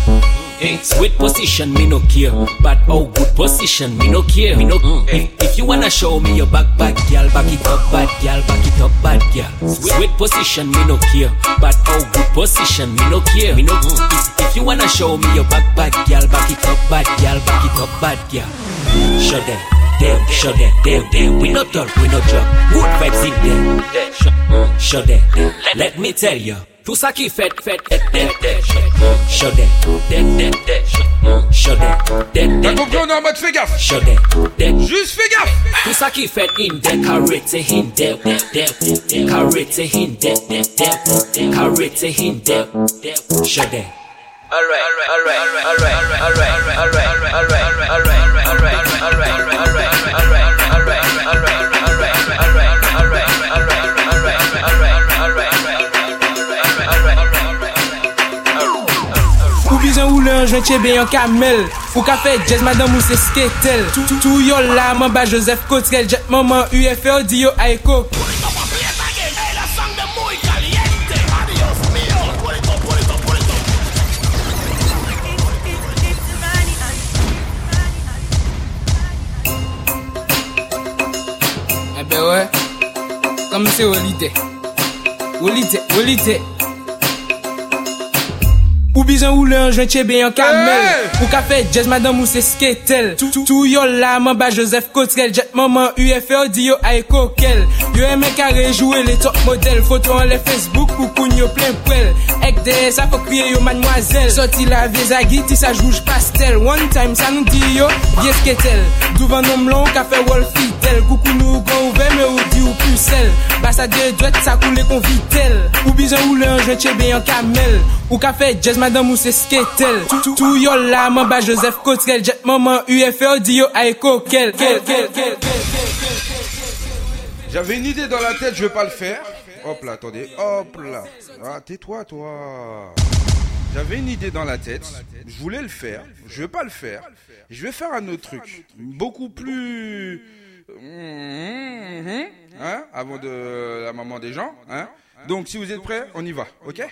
[SPEAKER 24] Mm. Sweet position, me no care. But oh, good position, me no care. Me no. Mm. If, if you wanna show me your back, back, girl, back it up, bad girl, back it up, bad girl. Sweet position, me no care. But oh, good position, me no care. Me no. Mm. If, if you wanna show me your back, back, girl, back it up, bad girl, back it up, bad girl. Show them them, shut them, them, them. We no talk, we no drop. Good vibes in them, shut them. Let me tell you. Tout fed, fed, fait, fait, fait, fait, fait, shut it, dead, dead, dead,
[SPEAKER 1] shut
[SPEAKER 24] it,
[SPEAKER 1] dead, dead. Quand en mode fais gaffe,
[SPEAKER 24] shut it, dead,
[SPEAKER 1] juste fais gaffe.
[SPEAKER 24] Tout ça qui fait in dead, carrete in dead, dead, carrete in carrete in
[SPEAKER 31] dead, shut it. Jwen chebe yon kamel. Fou ka fe jazz madame ou se sketel. Tou yo la man Joseph Kotrel Jet maman UFO di yo ay koko se holiday Holiday, holiday Ou bizan ou le anjwen chebe yon kamel. Ou ka fe jazz madame ou se sketel. Tou yo la man ba Joseph Cotrel. Jet maman UFO di yo ae kokel. Yo eme kare jouer les top modèles. Photo en les Facebook ou koun yo plein poel Ek de sa faut kriye yo mademoiselle. Sorti la vie zagi ti sa rouge pastel. One time sa nou di yo vie sketel Douvan nom long ka fe wol fidèle Koukou nou gon ouve me ou di ou pucelle Basa de dwet sa koule kon vitel Ou bizan ou le tche ben yon kamel Ou ka fe jazz madame ou se sketel Tou- yo la man ba Joseph Cotrel Jet maman UFO di yo aiko kel kel kel kel
[SPEAKER 1] J'avais une idée dans la tête, je vais pas le faire. Hop là, attendez, hop là. Ah, tais-toi, toi. J'avais une idée dans la tête, je voulais le faire, je vais pas le faire. Je vais faire un autre truc, beaucoup plus. Hein, avant de la maman des gens, hein. Donc, si vous êtes prêts, on y va, ok?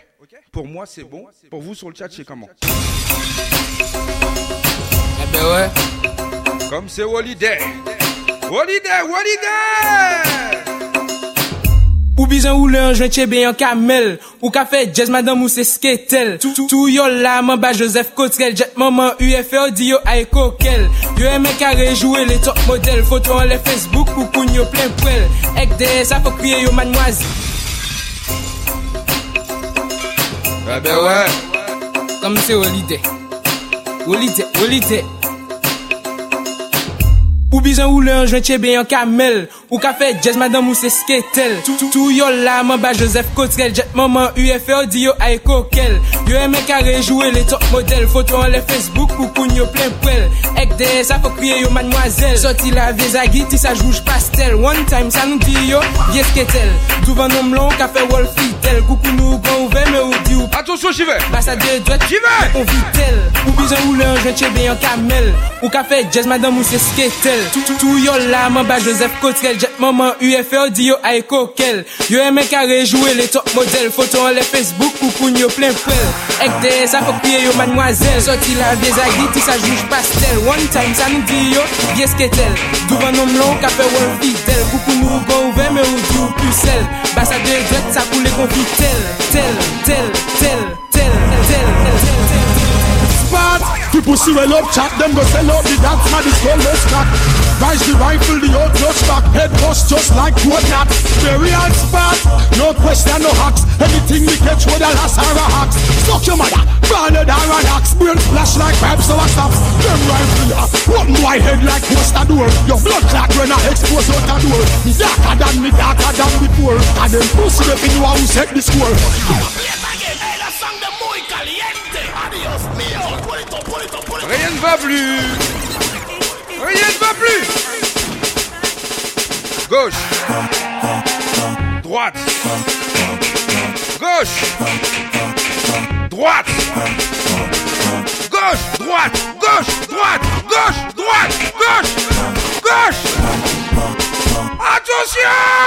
[SPEAKER 1] Pour moi, c'est bon. Pour vous, sur le chat, c'est comment?
[SPEAKER 31] Eh ben ouais.
[SPEAKER 1] Comme c'est Holiday. Holiday, holiday!
[SPEAKER 31] Ou bizan ou le anjwen chebe yon kamel. Ou ka fe jazz madame ou se sketel. Tou tou, tou yo la man ba Joseph Cotrel Jet maman UFO di yo ay kokel. Yo eme kare rejouwe le top model. Foto an le Facebook ou koun yo plen prel. Ek de sa fok kriye yo
[SPEAKER 1] manwazi. Ebe we
[SPEAKER 31] Kam se holiday. Holiday, holiday. Ou bizan ou le anjwen chebe yon kamel. Ou ka fe jazz madame ou se sketel. Tou yo la man ba Joseph Cotrel Jet maman UFO di yo ay kokel. Yo eme kare rejouwe le top model. Foto an le Facebook pou koun yo plen prel. Ek de sa fok kriye yo mademoiselle. Soti la vie zagi ti sa jouj pastel. One time sa nou di yo vie sketel. Douvan nom lan ka fe wol fidel. Koukou nou kon ouve me ou di ou
[SPEAKER 1] Atonsyon jive
[SPEAKER 31] Basa de dwet jive Ou vitel Ou bizan ou le anjwen chebe yon kamel. Ou ka fe jazz madame ou se sketel. Tou yo la man ba Joseph Kotrel. jet maman UFO di yo ay kokel. Yo eme kare rejouwe le top model Foton le Facebook pou koun yo plen fwel Ek de sa fok piye yo mademoiselle. Soti la dezagi ti sa jouj pastel. One time sa nou di yo yes ketel Douvan nom lon ka fe wol videl Koukou nou go ouve me ou di ou pusel Basa de jet sa koule konfi tel Tel, tel, tel, tel, tel, tel, tel.
[SPEAKER 32] Spot, people see well up chat, them go sell out the dance, man, it's called no stock. Rise the rifle, the old no back. head bust just like what that. Very hard spot, no question, no hacks. Anything we catch with a lass or a hacks. Suck your mother, branded or an axe. Brain flash like pipes, so I stop. Them rifle, ya, open my head like the door. Your blood clot when I expose out the door. Me darker than me, darker than before. And them pussy, they you who set the score.
[SPEAKER 1] Ne va plus. Rien ne va plus. Gauche. Droite. Gauche. Droite. Gauche Droite Gauche Droite Gauche Droite Gauche Gauche. Attention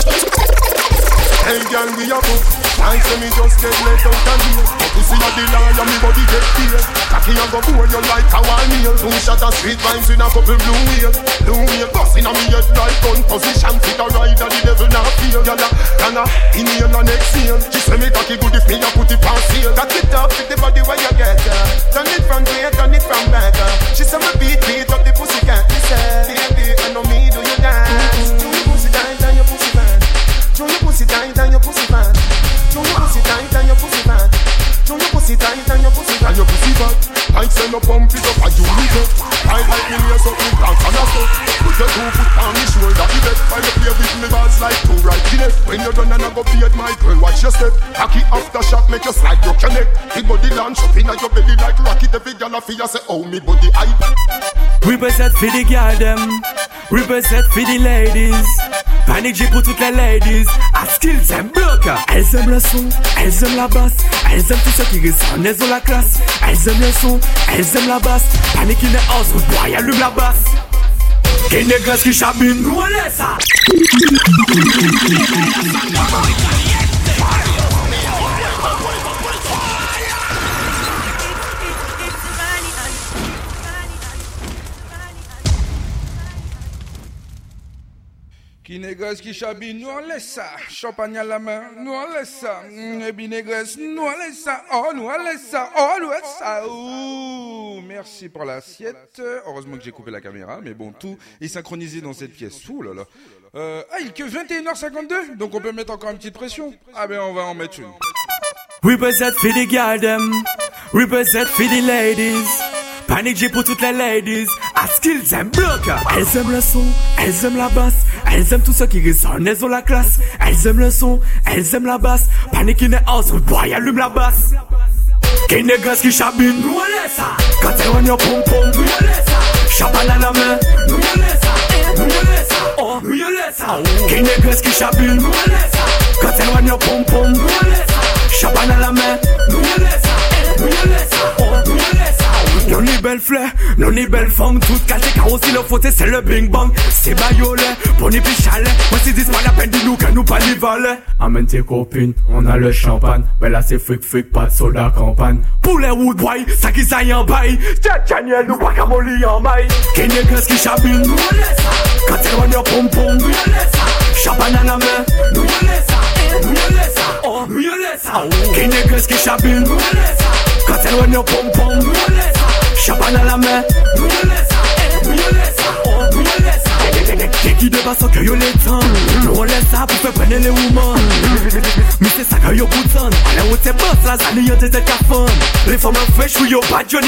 [SPEAKER 15] Hey girl, we a fuck Nice when me just get let out and here Pussy a the lie and me body get fear Cocky a go bore you like a meal. Two shot of sweet vines in a couple blue wheel Blue wheel bust in a me head like gun position. Fit a ride and the devil not fear Gyal a can a inhale and exhale. She say me cocky good if me a put it past sale Got it up with the body where you get uh. Turn it from way, turn it from uh. She say me beat, beat up the pussy cat Me say, baby, I know me do you dance Show your pussy tight and your pussy fat. Show your pussy tight and your pussy fat. Show your pussy tight and your pussy fat. And your pussy fat. I send up pump it up and you lick it. I like me hear something dance and a step. Put your two foot on me shoulder, you bet. While you play with me bars like two right in it. When you're done and I go beat my girl, watch your step. Cocky after shot, make you slide your connect. The body launch up in your belly like rocket. Every girl a feel say, oh me body I.
[SPEAKER 33] Represent for the girl them, Represent for the ladies. Panigje pour toutes les ladies. I skills and blok elles aiment le son, elles aiment la bas elles aiment tout ce qui ressemble el la classe. Elles aiment le son, elles aiment la bas Panikine ans, ou boy alume la basse. Ke negres qui chabine, nou an lè
[SPEAKER 1] Qui négocie, qui chabine, nous on laisse ça. Champagne à la main, nous on laisse ça. Mm, Et négoce, nous on laisse ça. Oh, nous on laisse ça. Oh, nous on laisse ça. Ouh, merci pour l'assiette. Heureusement que j'ai coupé la caméra, mais bon, tout est synchronisé dans cette pièce. Ouh là là. Euh, ah, il est que 21h52, donc on peut mettre encore une petite pression. Ah ben, on va en mettre une.
[SPEAKER 33] Represent for the them, represent for the ladies. Panic J pour toutes les ladies, à skills and blocker. Elles aiment le son, elles aiment la basse, elles aiment tout ce qui résonne, elles ont la classe. Elles aiment le son, elles aiment la basse. Panic in the house, boy, allume la basse. Des gosses qui chabinent, nous on ça. Quand elles rognent pom pom, nous on ça. Champagne à la main, nous on ça. Nous on ça, oh, nous on ça. Des gosses qui chabinent, nous on ça. Quand elles rognent pom pom, nous on ça. Champagne à la main, nous on ça. Nous on ça, oh, on. Non ni belle fleur, non ni belle femme Toute caché car aussi le faute c'est le bing bang. C'est bayolet, pour ni chalet. Moi c'est dis pas la peine dis-nous que nous pas les valets Amène tes copines, on a le champagne. Mais là c'est fric fric, pas de soda campagne. Pour les woodboy, ça qui s'aille en bail C'est Daniel, nous pas molly en maille. Qui n'est que ce qui chabine, nous on laisse ça. Quand elle va en pom pom, nous on laisse ça. Champagne à la main, nous on laisse ça. Nous on laisse ça, oh, nous on laisse ça. Qui n'est que ce qui chabine, nous on laisse ça. Quand elle va en pom pom, nous on laisse ça Champagne à la main, E
[SPEAKER 4] ki deba sa ke yo an lè sa pou fè prene le Mi se sa ke yo Alè ou te bas la zani yon te Le ou yo Yo an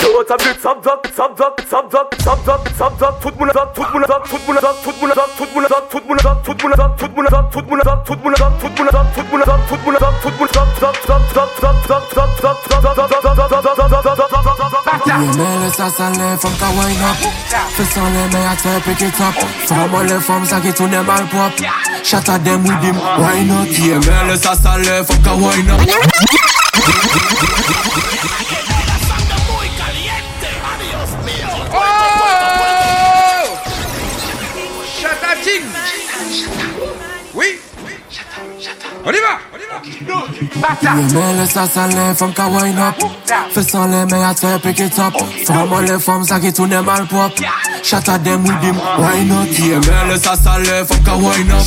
[SPEAKER 4] Tout moun tout moun tout moun tout moun tout moun tout moun tout moun tout moun tout moun tout moun tout moun tout moun tout moun tout
[SPEAKER 34] moun tout moun tout moun à C'est les femmes ça qui tournent mal propre. Chat à them why not? Yeah, mais le ça sale, fuck ah, why not?
[SPEAKER 1] Oh! Oui? On y va!
[SPEAKER 34] Women, laisse la salle, femme qui wine up. Fais sans les mains à pick it up. Vraiment les femmes, ça qui tourne mal propre. Chat à dem ou why not? Women, laisse la salle, femme wine up.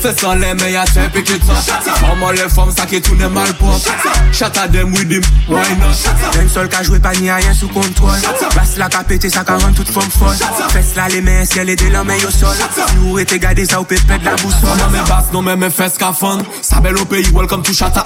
[SPEAKER 34] Fais sans les mains pick it up. Vraiment les femmes, ça qui tourne mal propre. Chat à dem ou why not? Même seul qui a joué panier, rien sous contrôle. Basse la capété, ça qui rend toute femme folle. Fais la les mains, et des lames au sol. Si vous êtes ça vous peut perdre la boussole.
[SPEAKER 4] Non mais mais belle welcome to Chata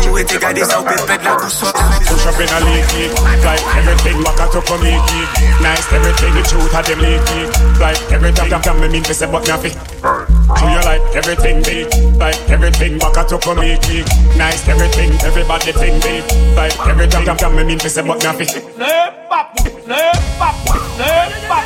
[SPEAKER 4] Ou
[SPEAKER 34] ete gade sa ou pe pet la kousot
[SPEAKER 35] Push up in a league kick Like everything baka to kom league kick Nice everything the truth a dem league kick Like everything dam dam me mean fi se but me a fi Do you like everything big Like everything baka to kom league kick Nice everything everybody think big Like everything dam dam me mean fi se but me
[SPEAKER 20] a fi Flip up, flip up, flip up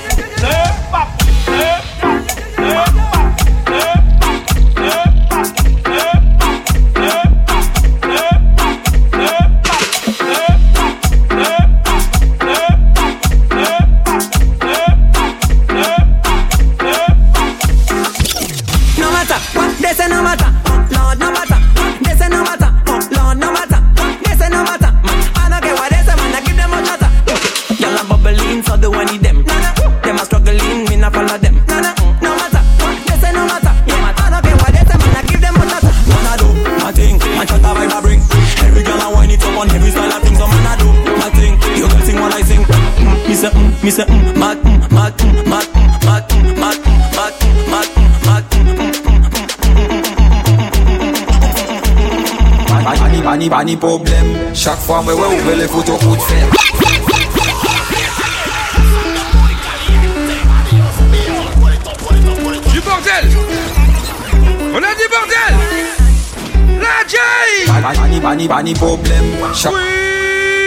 [SPEAKER 20] me say, mm, mm, mad, mm, mad, mm, mad, mm, mad, mm, mad, mm, mad, mm, mm, mm.
[SPEAKER 1] Bordel On a du bordel La Jay
[SPEAKER 34] Pani, pani, pani problème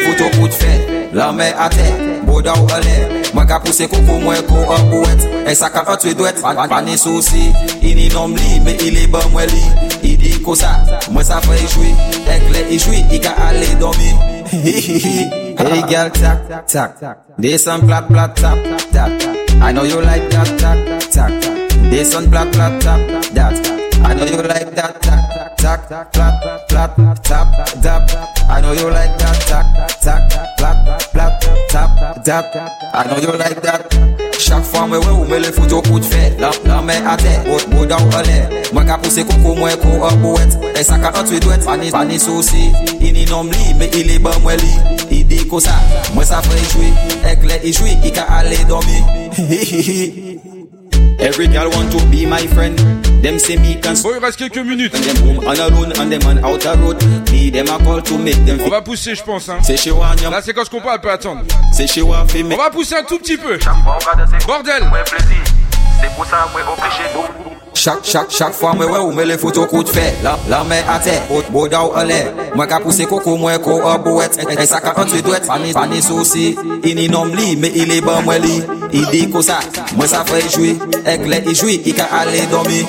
[SPEAKER 34] fout yo kout fe La me ate, boda ou ale Maka puse koko mwen ko an pouet E saka an twe dwet, pane sosi Ini nom li, me ili ban mwen li Idi kosa, mwen sa fe ishwi Ekle ishwi, i ka ale domi bon, Hey gal, tak, tak Dey san plat, plat, tap, tap. I know you like that, tak, tak Dey san plat, plat, tap, that I know you like that, tak, tak Plat, plat, plat, tap, tap. I know you like that tac, tac, plap, plap, tap, tap. I know you like that. Chak fwa mwen wè ou mè le fout yo kout fè. La, la mè a tè, bot bo da ou alè Mwen ka puse koukou mwen kou a bouet E sa ka an tuit wet, pani, pani sosi Ini nom li, me ili ba mwen li I di kosa, mwen sa fè i chwi Ek le i chwi, i ka ale domi Hi hi hi Every girl want to be my friend. Them say me can.
[SPEAKER 1] Bon, il reste quelques minutes.
[SPEAKER 34] Them home on a road and them on outer road. Me them a call to make them.
[SPEAKER 1] On va pousser, je pense. Hein.
[SPEAKER 34] C'est chez Wanya.
[SPEAKER 1] La séquence qu'on parle peut attendre.
[SPEAKER 34] C'est chez Wafé.
[SPEAKER 1] On va pousser un tout petit peu. Bordel.
[SPEAKER 34] C'est pour ça moi obligé Chak, chak, chak fwa mwen wè ou mè le foto kout fè La, la mè ate, ot boda ou alè Mwen ka puse koko mwen ko obo wet E sa ka antre dwet, panis, panis osi Ini nom li, me ili ban mwen li I di kosa, mwen sa fè jwi Ek le i jwi, i ka ale domi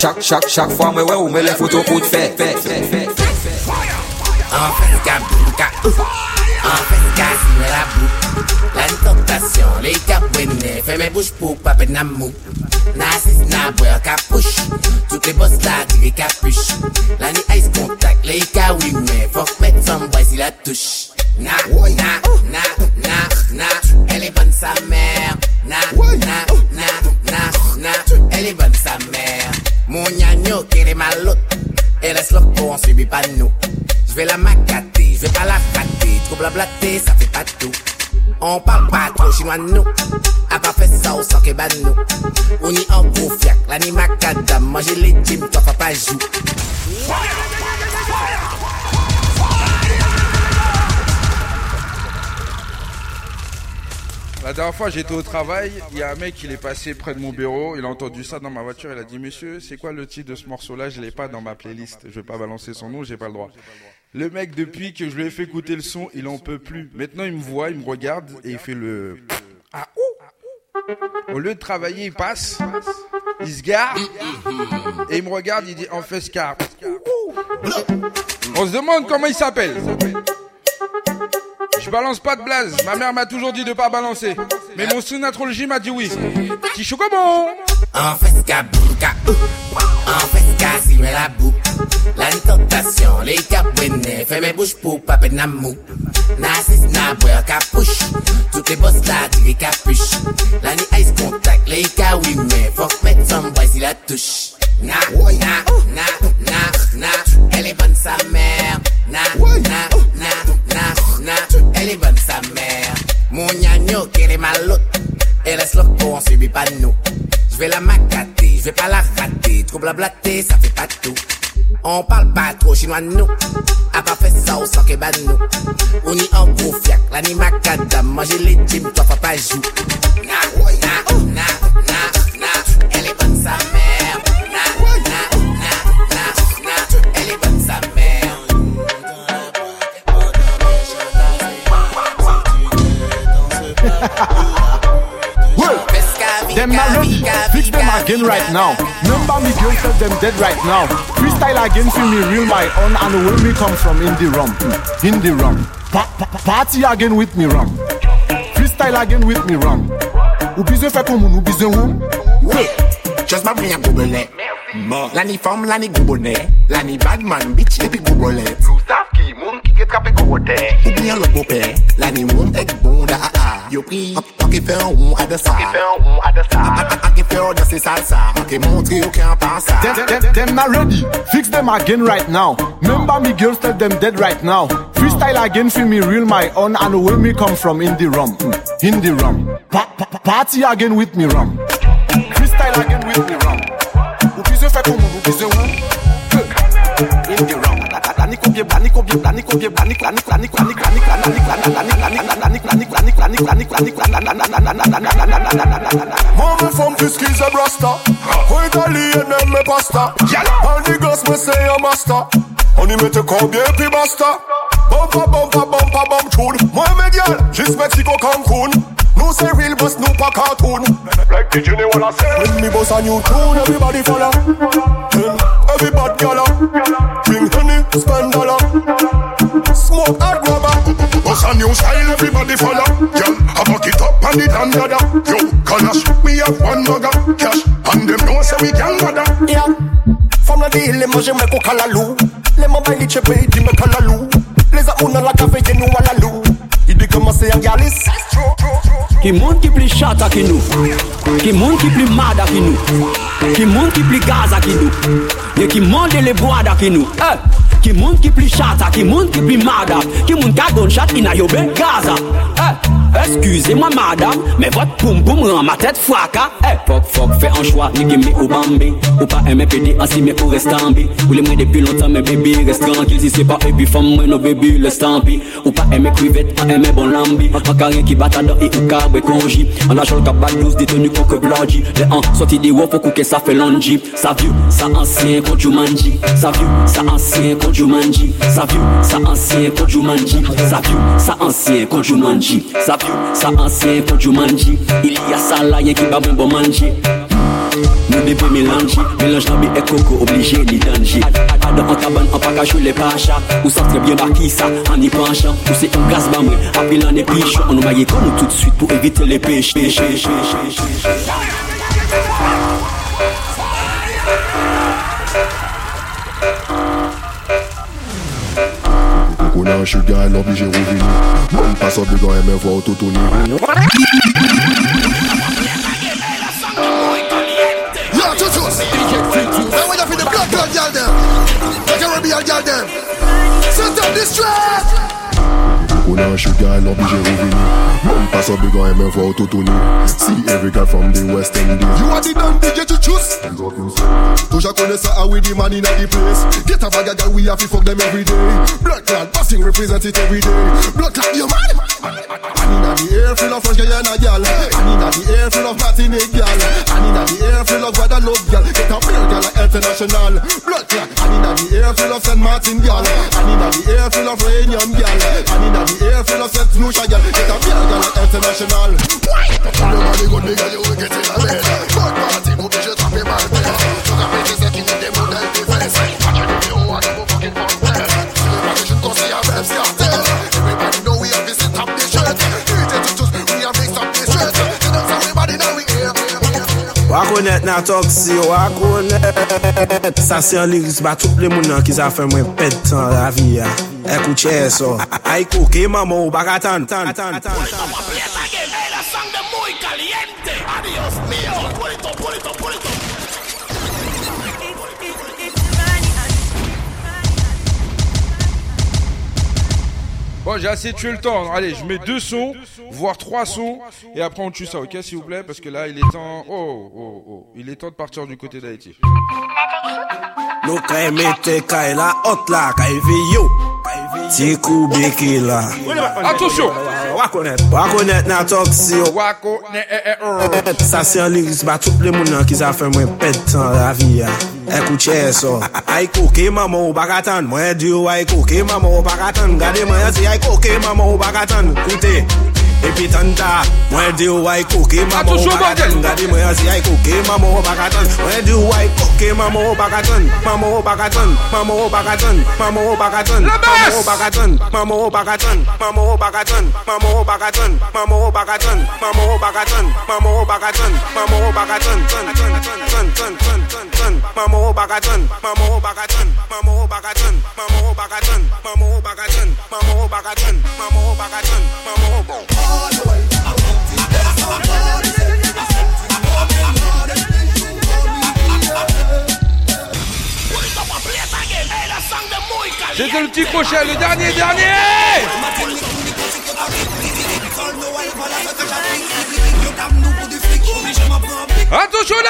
[SPEAKER 34] Chak, chak, chak fwa mwen wè ou mè le foto kout fè Fè, fè, fè, fè An
[SPEAKER 36] fè ka bouka, an fè ka zine la bouka La nkotasyon, le ka pwene Fè mè bouj pou pape namou Nazis, nabwer, kapushi Tout le boss la dire kapushi La ni ice contact, le ikawi Men fok met son boy si la touche. Na, na, na, na, na. Elle est bonne sa mère. Na, na, na, na, na. Elle est bonne sa mère. Mon ñagno qu'elle est malote Elle est loco, on subit pas nous. Je vais la macater, je vais pas la fater Trop blablater, ça fait pas tout. On parle pas trop chinois nous. A pas fait ça au sang que bah nous. On est en gros fiac L'anima cadam Manger les gyms Toi pas pas jouer.
[SPEAKER 1] La dernière fois, j'étais au travail, il y a un mec, il est passé près de mon bureau, il a entendu ça dans ma voiture, il a dit Monsieur, c'est quoi le titre de ce morceau-là? Je ne l'ai pas dans ma playlist, je vais pas balancer son nom, j'ai pas le droit. Le mec, depuis que je lui ai fait écouter le son, il en peut plus. Maintenant, il me voit, il me regarde et il fait le. Ah ouh Au lieu de travailler, il passe, il se garde et il me regarde, il dit en fait car. On se demande comment il s'appelle. Je balance pas de blaze, ma mère m'a toujours dit de pas balancer. Mais mon Sunatrology m'a dit oui. Petit chocobon
[SPEAKER 36] En fesca, bouca, en fesca, si met la boucle. La tentation, les capouines, fais mes bouches pour pape namou. Nasis, na boy, capuche. Toutes les bosses là, tu les capuches. La ni ice contact, les kawime, faut mettre son boy si la touche na, na, na, na, elle est bonne sa mère, na, na, na, na, na, elle est bonne sa mère. Mon gnagno qu'elle est malotte, elle est loco, on subit pas nous. Je vais la macater, je vais pas la rater, trop blablater, ça fait pas tout. On parle pas trop chinois nous, a pas fait ça au sang que nous. On est en gros fiac, l'animacadam, manger les teams, toi papa joue. Na, na, na,
[SPEAKER 32] them them Fix them again right now. Remember me girls, tell them dead right now. Freestyle again feel me real my own And when me come from in the rum. In the rum. Pa pa Party again with me rum. Freestyle again with me rum. Ou fè pou moun ou
[SPEAKER 14] Wait. Just ma bouya gobele Ma. Lani fam, lani gobone Lani badman, bitch epi gobole Nou sav ki, moun ki get kape gobote Ou bien lo gope Lani moun ek eh, bon da a a Yo pri, anke fe an ou ade sa Anke fe an ou ade sa Anke fe an dasi salsa Anke montre yo ki an pan sa
[SPEAKER 32] Dem, dem, dem na ready. Fix dem again right now. Memba mi girls tell dem dead right now. Freestyle again fi me real my own And where me come from in the rum. Hmm. In the rum. Pa pa Party again with me rum style again with me wrong. Ou pise fè kou moun, ou pise.
[SPEAKER 14] In the wrong. Mama from Fiskies a brasta Ko Italian and me
[SPEAKER 13] pasta And the girls me say a master Honey me te kobye pi basta Bumpa bumpa bumpa bump tune Moi me gyal, jis Mexico Cancun Nous c'est real boss, nous pas cartoon. Like did you know what I say? When me boss a new tune, everybody follow. Then every bad gala. Drink honey, spend dollar. Smoke hot rubber. Boss a new style, everybody follow. Girl, I back it up and it and dada. Yo, Kalash, we have one bugger. Cash, and them know say we can bother.
[SPEAKER 37] Yeah. Femme la dit, les manger me coca la lou. Les mamans ils chepe, dit me kalalou. Les amours la café, et nous à la lou. Il dit comment c'est un galis.
[SPEAKER 38] Ki moun ki pli chata ki nou. Ki moun ki pli mada ki nou. Ki moun ki pli gaza ki nou. Ye ki moun de le boada ki nou. Eh. Ki moun ki pli chata, ki moun ki pli mada. Ki moun ka gon chat ina yo ben gaza. Eh! Excusez-moi madame Mais votre poum poum rend ma tête fracas eh. Fuck fuck fais un choix, ni gimme ou bambi. Ou pas pédé ainsi mais ou reste en bi. Ou les moins depuis longtemps mais bébé reste tranquille. Si c'est pas et puis femme moi no bébé laisse tant pis Ou pas aimer crevette, pas aimer bon lambi. Pas carré qui bat dans et ou carbe conji En lâchant le cabal 12 détenu coque blodgy Les un sorti des wof faut que ça fait longi? Ça vieux, ça ancien quand Jumanji. Ça vieux, ça ancien quand Jumanji. Ça vieux, ça ancien quand Jumanji. Ça vieux, ça ancien quand Jumanji. Ça Sa ansen konjou manji Il y a sa layen ki ba bonbon manji.
[SPEAKER 39] Nou debe melanji Melanj nan bi e koko oblije ni danji. Adan an taban an pa kajou le pacha. Ou sa trebyen baki sa an ni panchan Ou se yon gaz ba mwen apil an e pichon. An nou maye kon nou tout suite pou evite le peche
[SPEAKER 40] Peche, peche, peche, peche. Mona Sugar, love me Jérôme Même pas sans bigard, elle me voit autotonie
[SPEAKER 13] Yo, chouchous Hey, when you feel the black girl, girl, them The Caribbean, girl, them Set up this track
[SPEAKER 40] When I shoot guy, love DJ Rovini. One pass up, big on MF out to Tony. See every guy from the West End.
[SPEAKER 13] You are the damn DJ to choose. Toja Konesa are with the man in the place. Get a bag of guy, we have to fuck them every day. Blood clad, passing represent it every day. Blood clad, your man. And inna the air full of French Guyana gal. And inna the air full of Martinique gal. And inna the air full of Guadeloupe gal. Get a real gal like international. Blood clot. And inna the air full of Saint Martin gal. And inna the air full of Reunion gal. And inna the air full of Saint Lucia gal. Get a real gal like international. Why? Nobody good nigga, you will get in a bed. Blood party, obligé de taper mal tête. Tu as pété ce qui n'est des modèles des fesses. Match
[SPEAKER 12] Wakonet nan toksi, wakonet. Sa se an liris ba tout le moun nan ki za fe mwen pet tan la vi ya. Ekou che so. Aiko ke mamo baka tan
[SPEAKER 41] Atan, atan, atan
[SPEAKER 1] Bon, j'ai assez tué le temps. Allez, je mets deux sons, voire trois sons, et après on tue ça, ok, s'il vous plaît, parce que là, il est temps. Oh, oh, oh. Il est temps de partir du côté d'Haïti.
[SPEAKER 12] Ti kou beke la.
[SPEAKER 1] Atosyo
[SPEAKER 12] Wakonet Wakonet nan toksiyo
[SPEAKER 1] Wakonet eh, eh, oh.
[SPEAKER 12] Sa se an liris ba tout le mounan ki sa fe mwen pet tan ravi ya. Ekou che so. Aiko ke mama ou bakatan Mwen diyo aiko ke mama ou bakatan Gade mwen yasi aiko ke mama ou bakatan Koute. Epitanta, when do I cook him a
[SPEAKER 1] more
[SPEAKER 12] bagaton? That him where see I cook him a more bagaton. When do I cook him a more bagaton? Mamo bagaton, mamo bagaton, mamo bagaton, mamo bagaton, mamo bagaton, mamo bagaton, mamo bagaton, mamo bagaton, mamo bagaton, mamo bagaton, mamo bagaton, ton ton ton
[SPEAKER 41] ton ton ton bagaton,
[SPEAKER 1] mama le petit crochet, le dernier, dernier
[SPEAKER 13] a toujours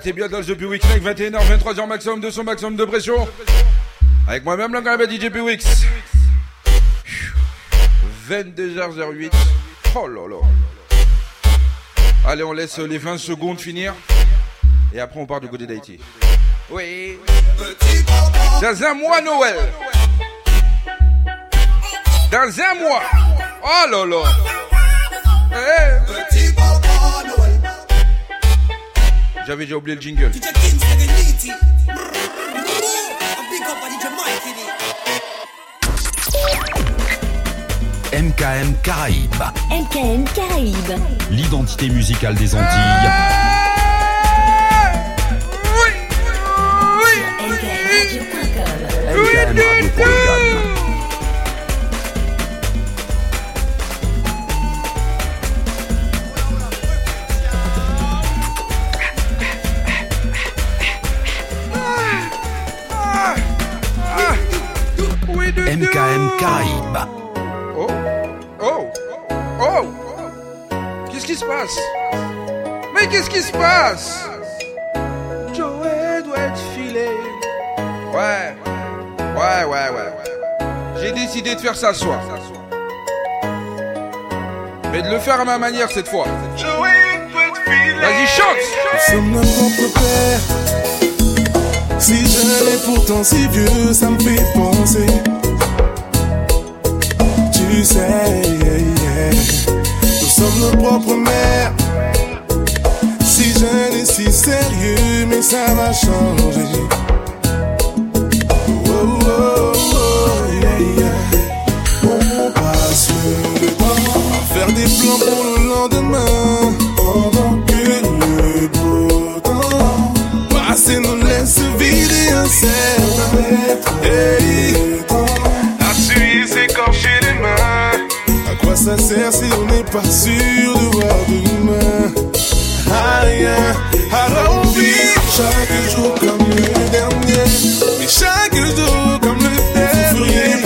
[SPEAKER 13] 4 et
[SPEAKER 1] bien dans le jeu Pewix avec 21h, 23h maximum de son maximum de pression. Avec moi-même là quand même DJ Pewix. 22h08. Oh là là. Allez, on laisse les 20 secondes finir. Et après, on part du côté d'Haïti. Oui. Dans un mois, Noël. Dans un mois. Oh là là. Hey. J'avais déjà oublié le jingle.
[SPEAKER 2] MKM Caraïbes.
[SPEAKER 42] MKM Caraïbes.
[SPEAKER 2] L'identité musicale des Antilles. MKM Radio.com. MKM Caraïbes.
[SPEAKER 1] Oh, oh, oh. Qu'est-ce qui se passe? Mais qu'est-ce qui se passe? Joey doit être filé. Ouais, ouais, ouais, ouais. J'ai décidé de faire ça ce soir. Mais de le faire à ma manière cette fois. Vas-y, chante
[SPEAKER 43] Nous sommes notre propre père. Si jeune et pourtant si vieux, ça me fait penser. Tu sais, nous sommes nos propres mères. Si jeune et si sérieux, mais ça va changer. Oh, oh, oh. On passe le temps à faire des plans pour le lendemain. Pendant que le beau temps passé nous laisse vider un certain Sert si on n'est pas sûr de voir demain? Rien, alors on vit chaque jour comme le dernier. Mais chaque jour comme le dernier.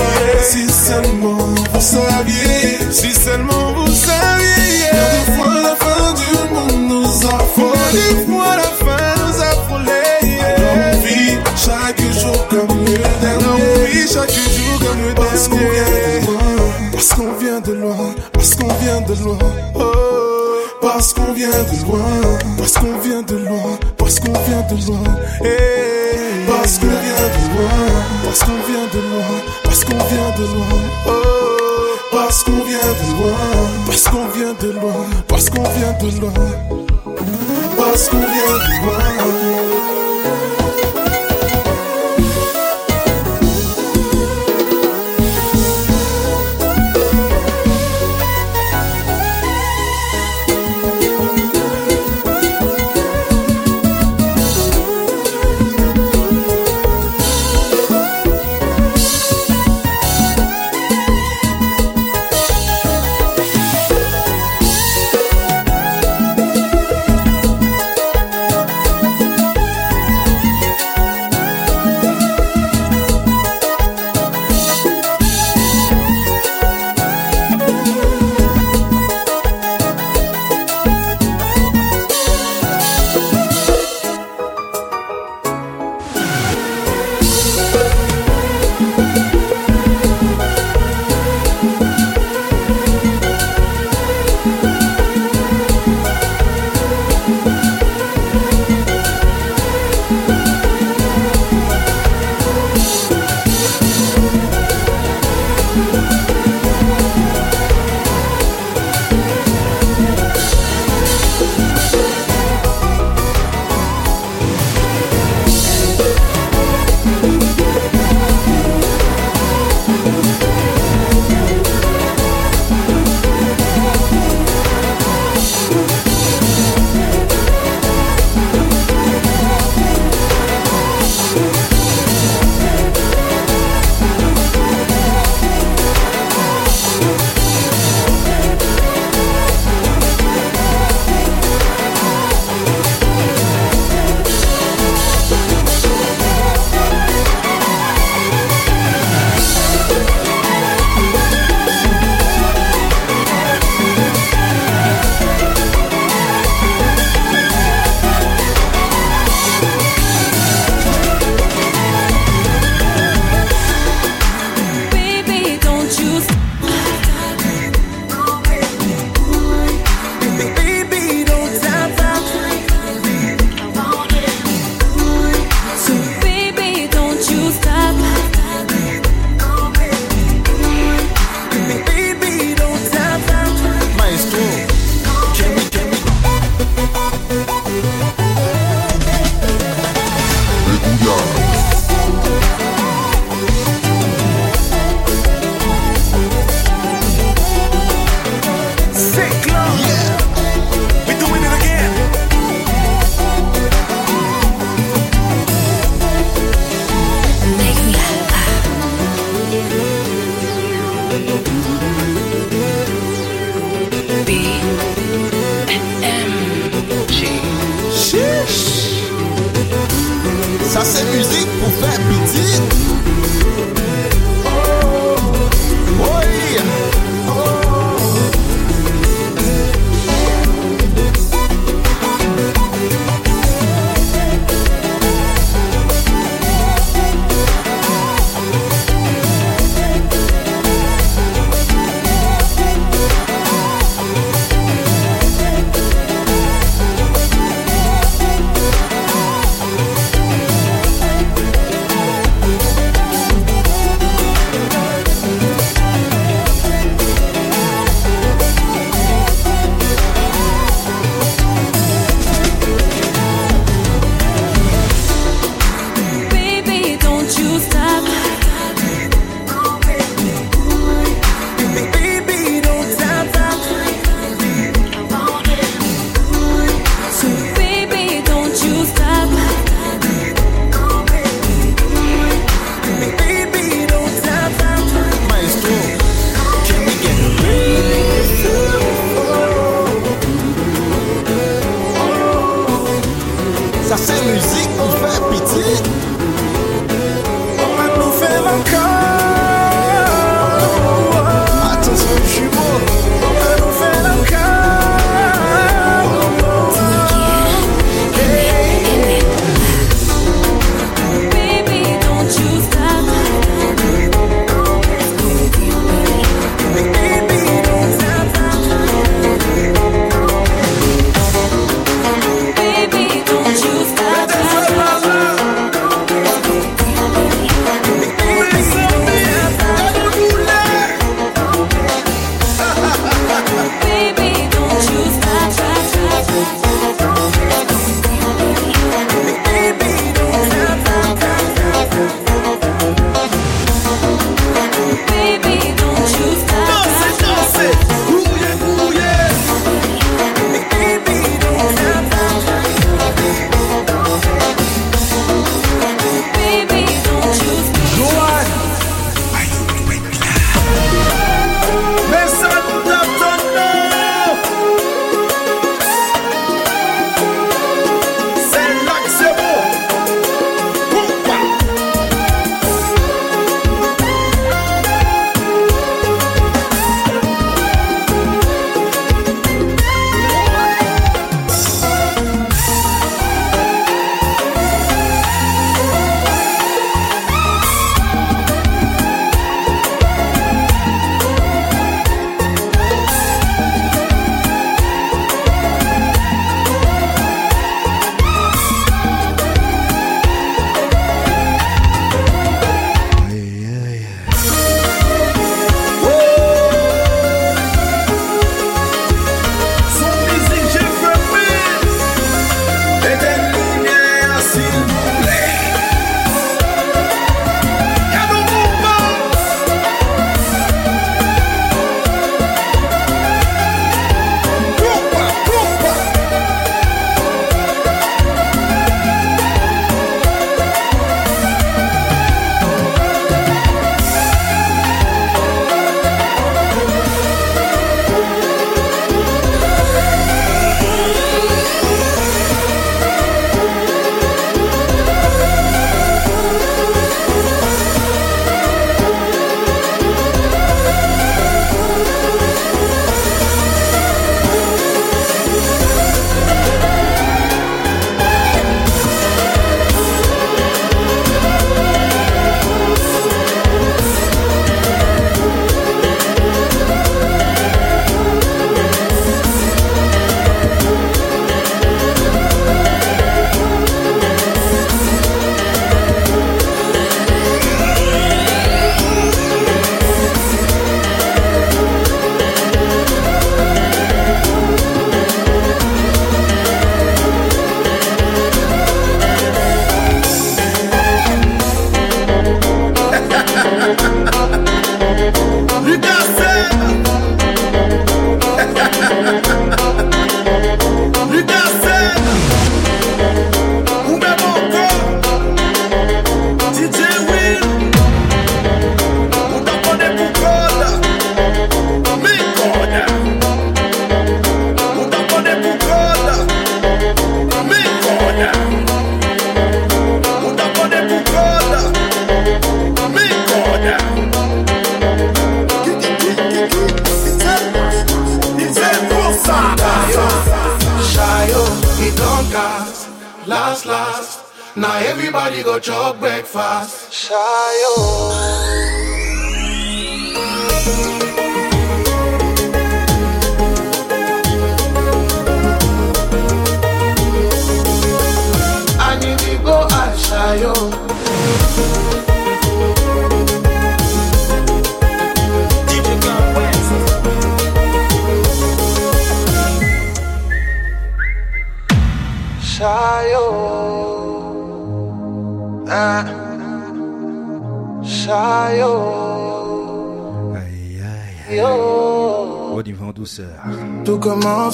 [SPEAKER 43] Si seulement vous saviez. Si seulement vous saviez. Des fois la fin du monde nous a fois Oh. Parce qu'on vient de loin, parce qu'on vient de loin, parce qu'on vient de loin, parce qu'on vient de loin, parce qu'on vient de loin, parce qu'on vient de loin, oh. parce qu'on vient de loin, parce qu'on vient de loin, parce qu'on vient de loin, parce qu'on vient de loin.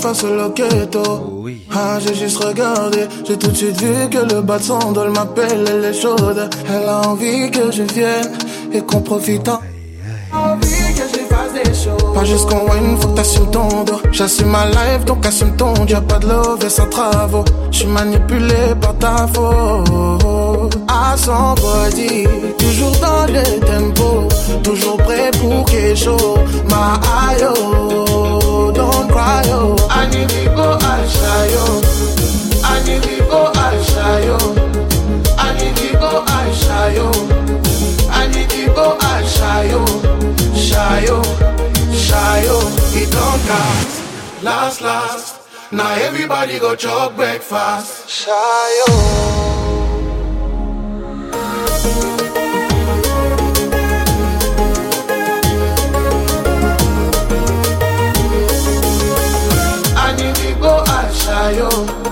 [SPEAKER 21] Face au loqueto. Ah, j'ai juste regardé. J'ai tout de suite vu que le bas de son m'appelle, elle est chaude. Elle a envie que je vienne et qu'on profite en. Envie que je fasse des choses. Pas juste qu'on win, faut que t'assumes ton dos. J'assume ma life, donc assume ton. Y'a pas de love et sans travaux. J'suis manipulé par ta faute. À son body, toujours dans le tempo. Toujours prêt pour quelque chose. Ma ayo. Ani we go ashayo. Ani we go ashayo. Ani we go ashayo. Ani we go ashayo. Shayo, shayo, it don't last, last, last. Now everybody go chop breakfast. Shayo.
[SPEAKER 1] go outside, yo.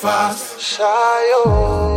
[SPEAKER 1] faz. Saiu.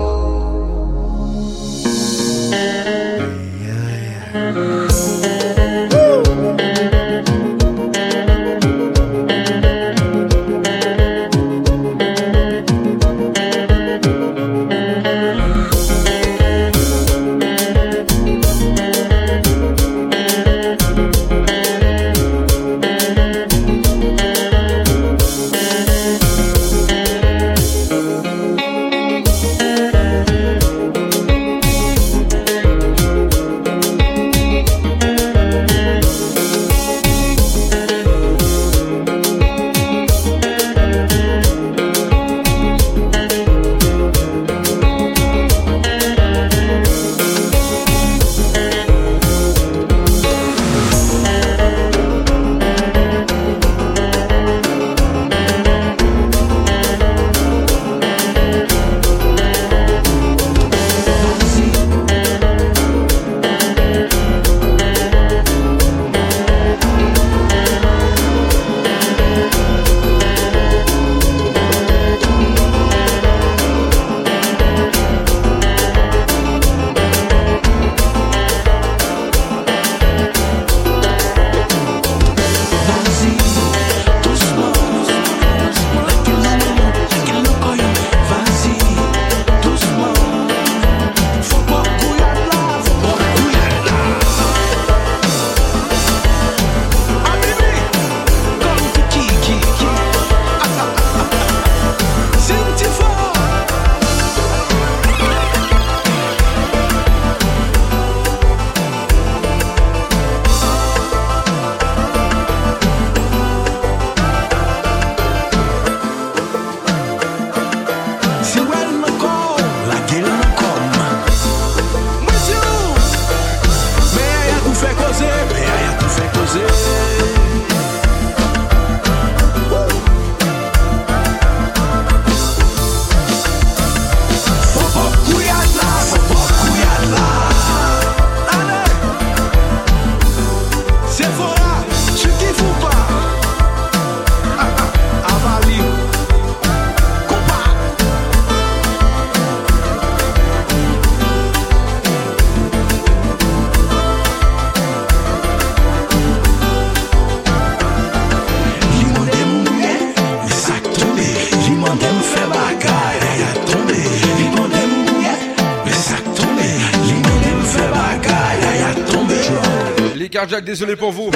[SPEAKER 20] Les cardiaques, désolé pour vous.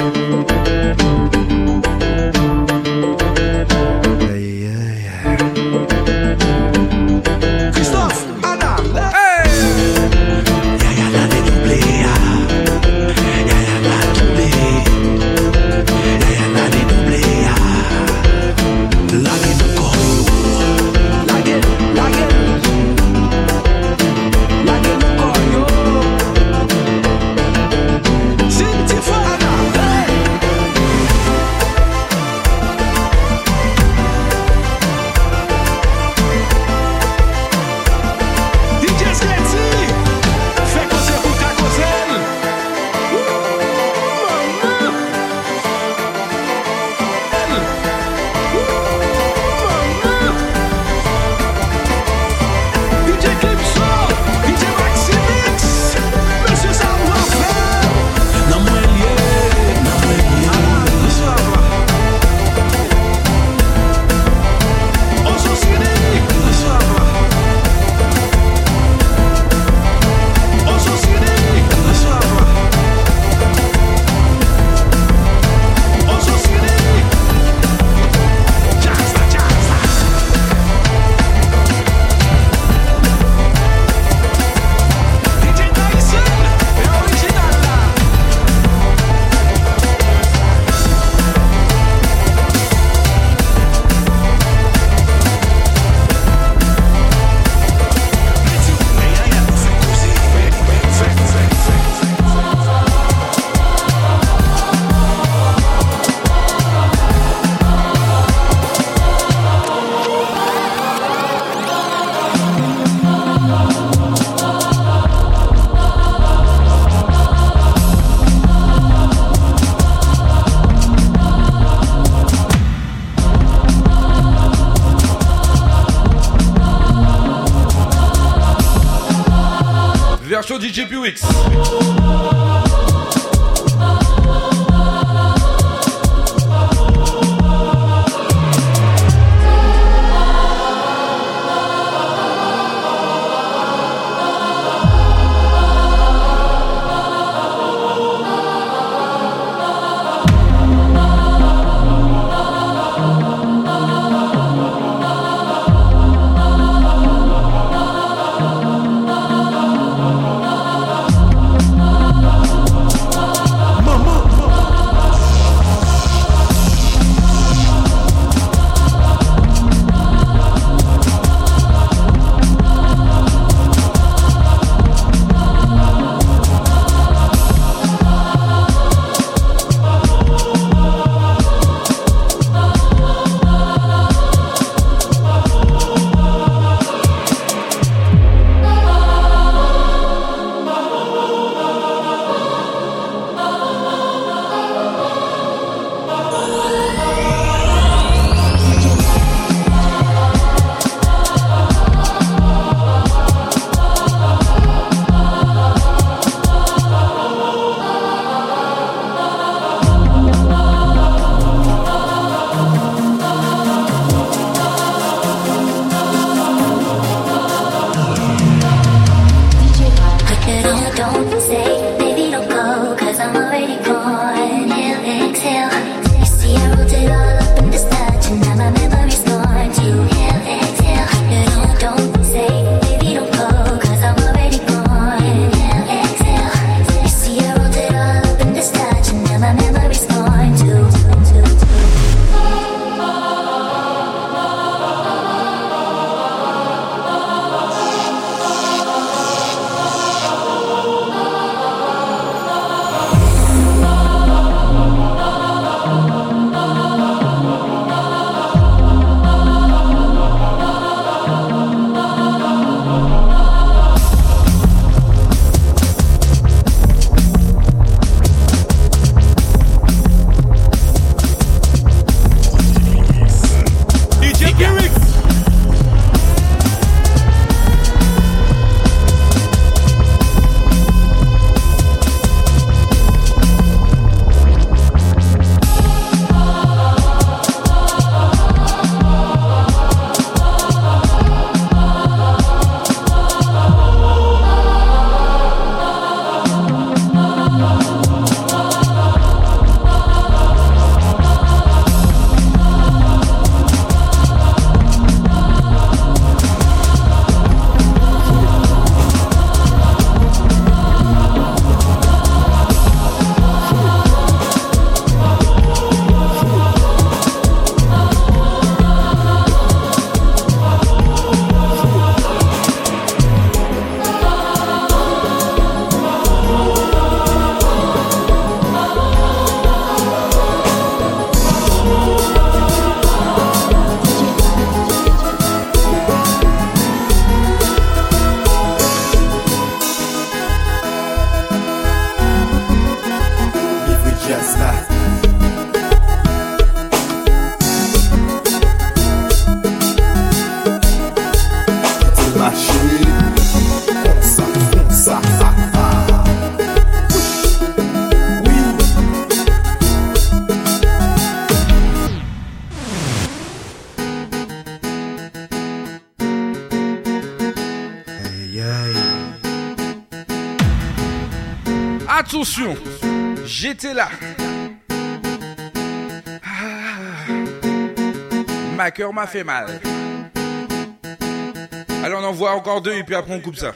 [SPEAKER 20] Attention, j'étais là. Ah, ma cœur m'a fait mal. Allez, on en voit encore deux et puis après on coupe ça.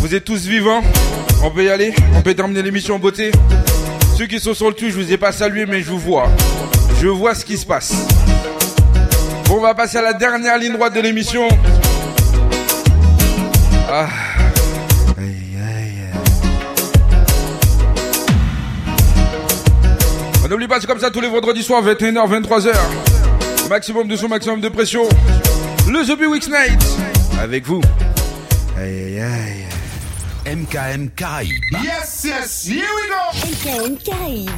[SPEAKER 1] Vous êtes tous vivants. On peut y aller. On peut terminer l'émission en beauté. Ceux qui sont sur le cul, je vous ai pas salué, mais je vous vois. Je vois ce qui se passe. Bon, on va passer à la dernière ligne droite de l'émission. Ah. On n'oublie pas, c'est comme ça tous les vendredis soirs, 21h, 23h. Maximum de son, maximum de pression.
[SPEAKER 44] Le The Weeks Night. Avec vous.
[SPEAKER 2] MKM Caraïbes.
[SPEAKER 45] Yes, yes, here we go
[SPEAKER 3] MKM Caraïbes.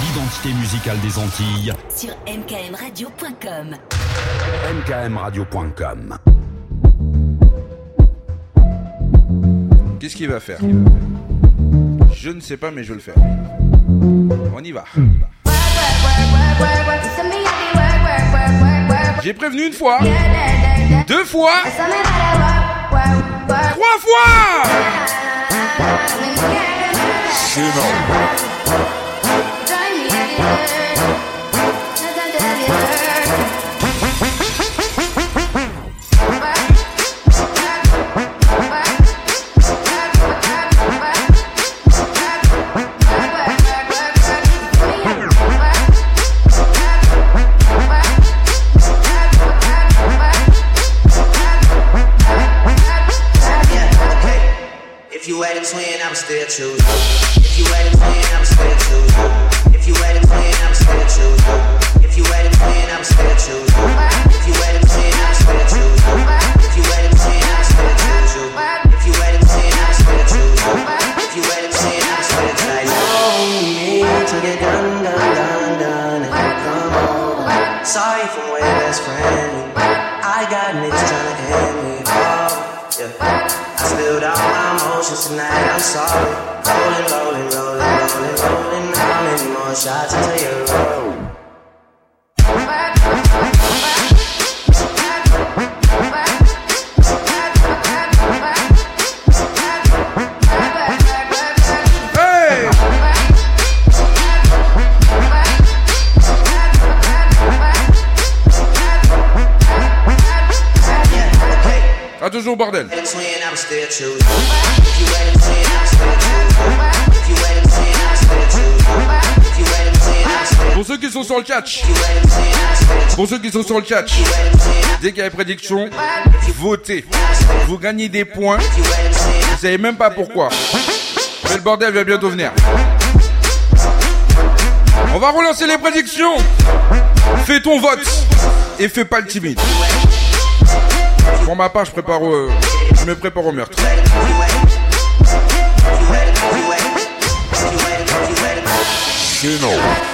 [SPEAKER 2] L'identité musicale des Antilles.
[SPEAKER 3] Sur mkmradio.com.
[SPEAKER 2] mkmradio.com.
[SPEAKER 44] Qu'est-ce qu'il va faire? Je ne sais pas, mais je le faire. On y va. J'ai prévenu une fois. Deux fois. Trois fois. sur le catch. Pour ceux qui sont sur le catch, dès qu'il y a des prédictions, votez. Vous gagnez des points. Vous savez même pas pourquoi. Mais le bordel va bientôt venir. On va relancer les prédictions. Fais ton vote et fais pas le timide. Pour ma part, je prépare, euh, je me prépare au meurtre.
[SPEAKER 46] You know.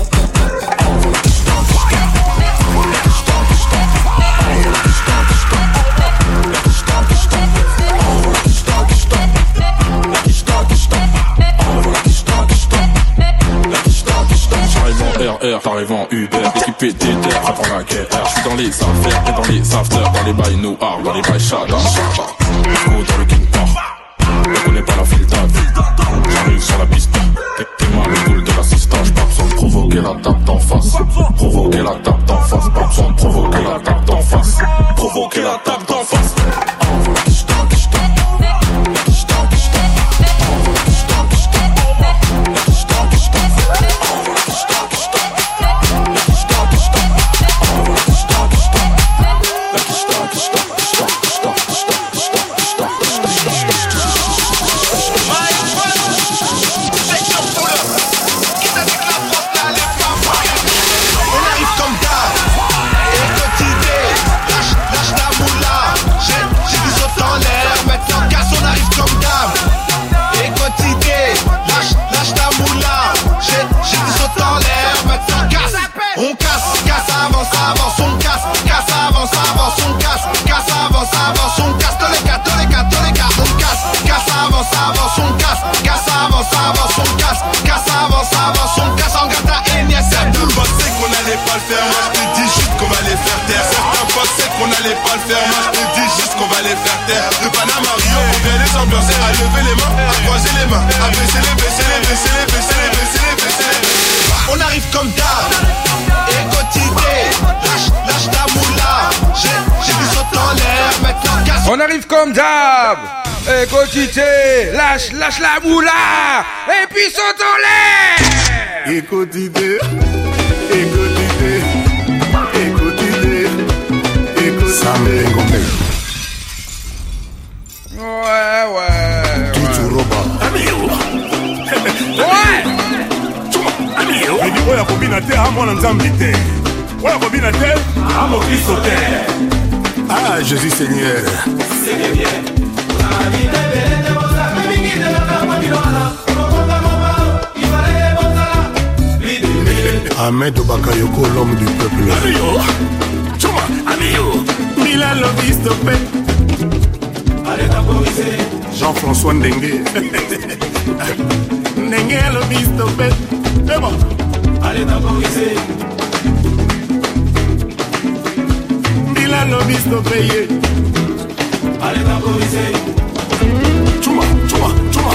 [SPEAKER 46] t'arrives en Uber, équipé d'éther, prêt pour la guerre. Je suis dans les affaires et dans les afters, dans les bails noirs, dans les bails chata. Go dans le King on connaît pas la filta. J'arrive sur la piste, t'es mal le boule de l'assistant. Besoin de provoquer la tape d'en face. Provoquer la tape d'en face, pas besoin provoquer la tape d'en face. Provoquer la tape d'en face.
[SPEAKER 43] De Panama. Rio, on vient les ambiancer, à lever les mains, à croiser les mains, à baisser les, baisser les, baisser les, baisser les, baisser les, baisser les.
[SPEAKER 47] On arrive comme d'hab. Quotidé Lâche, lâche ta moula. J'ai, j'ai du saut en l'air. Maintenant casse
[SPEAKER 1] On arrive comme d'hab. Et quotité Lâche, lâche la moula. Et puis saute en l'air.
[SPEAKER 43] Écoutez, écoutez, écoutez, écoutez.
[SPEAKER 1] Ouais,
[SPEAKER 43] oyo akobina te ah jésus seigneur. Ahmed Bakayoko, l'homme du peuple. Jean-François Ndengue. Ndengue Lobi stoppé. Allez temporiser Bila no bisto paye Allez temporiser Chuma, chuma, chuma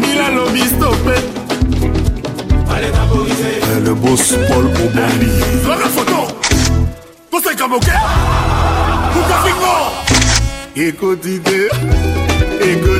[SPEAKER 43] Bila no bisto paye Allez temporiser eh, Le boss Paul Obambi Dans la photo. Conseil comme ok? Pour ta figure Écoute idée.
[SPEAKER 1] Écoute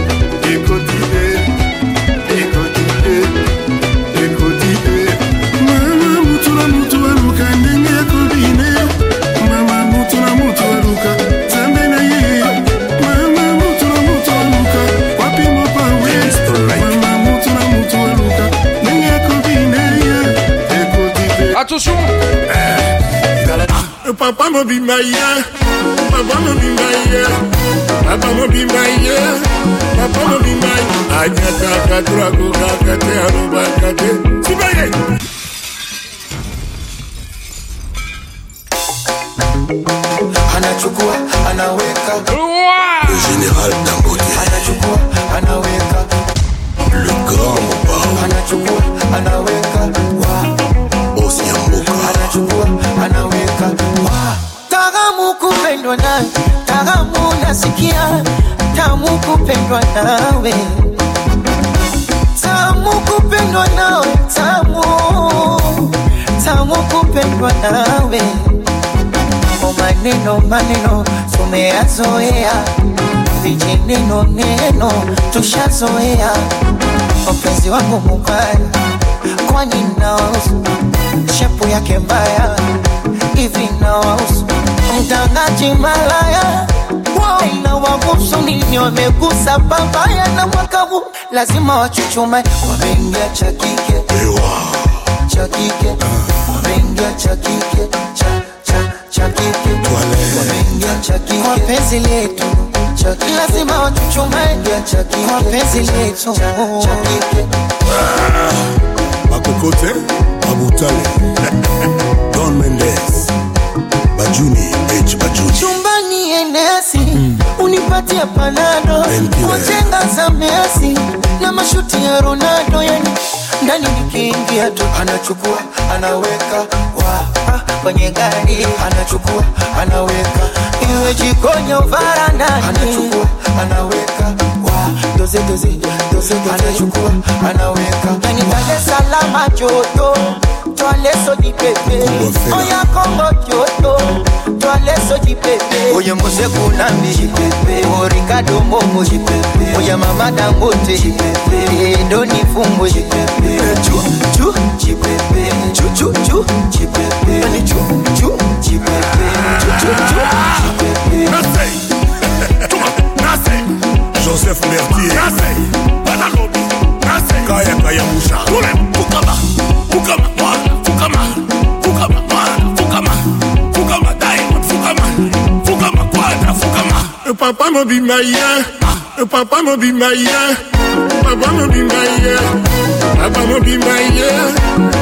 [SPEAKER 43] Papa mo be my yeah. Papa mo be my yeah. Papa mo be my yeah. Papa mo be my. I Anyata katura ko kakate aruba kate. Sibaye.
[SPEAKER 14] anachukua anaweka le général Dangote anachukua anaweka le grand Mobao anachukua anaweka wa
[SPEAKER 48] Taramu kupendwa na taramu nasikia, tamu kupendwa nawe, tamu kupendwa nawe, tamu tamu kupendwa nawe. O maneno maneno tumeyazoea, vijineno neno tushazoea. Mpenzi wangu mubaya, kwani naosu shepu yake mbaya hivi nawahusu mtangaji malaya wao wagusu nini? Wamegusa babaya na mwaka huu lazima wachuchume, wameingia cha kike. Cha kike, wameingia cha kike. Cha cha cha kike, wameingia cha kike. Kwa penzi letu. Lazima wachuchume. Kwa penzi letu. Cha
[SPEAKER 43] Babutale, Don Mendes, Bajuni, H. Bajuni.
[SPEAKER 48] chumbani enesi unipatie panado. Kujenga za Messi na mashuti ya Ronaldo, yani ndani nikiingia tu.
[SPEAKER 14] Anachukua anaweka wa ah, kwenye gari. Anachukua anaweka
[SPEAKER 48] iwe jikoni au varandani.
[SPEAKER 14] anachukua anaweka wa doze doze doze doze anachukua anaweka
[SPEAKER 48] es Salaam joto twale soji pepe. Oya Kongo joto twale soji pepe.
[SPEAKER 14] Oye mose kunambi. Jipepe o Ricardo Momo. Jipepe oye mama Dangote. Jipepe doni fungo jipepe chu chu jipepe chu chu chu. Jipepe yani chu chu. Jipepe chu chu chu jipepe
[SPEAKER 43] Joseph Mertier Nasei Panakobi Nasei
[SPEAKER 13] Kaya Kaya Moucha Toulem Fukama Fukama Fukama
[SPEAKER 43] papa mobima ye E papa Papa mobima ye Papa mobima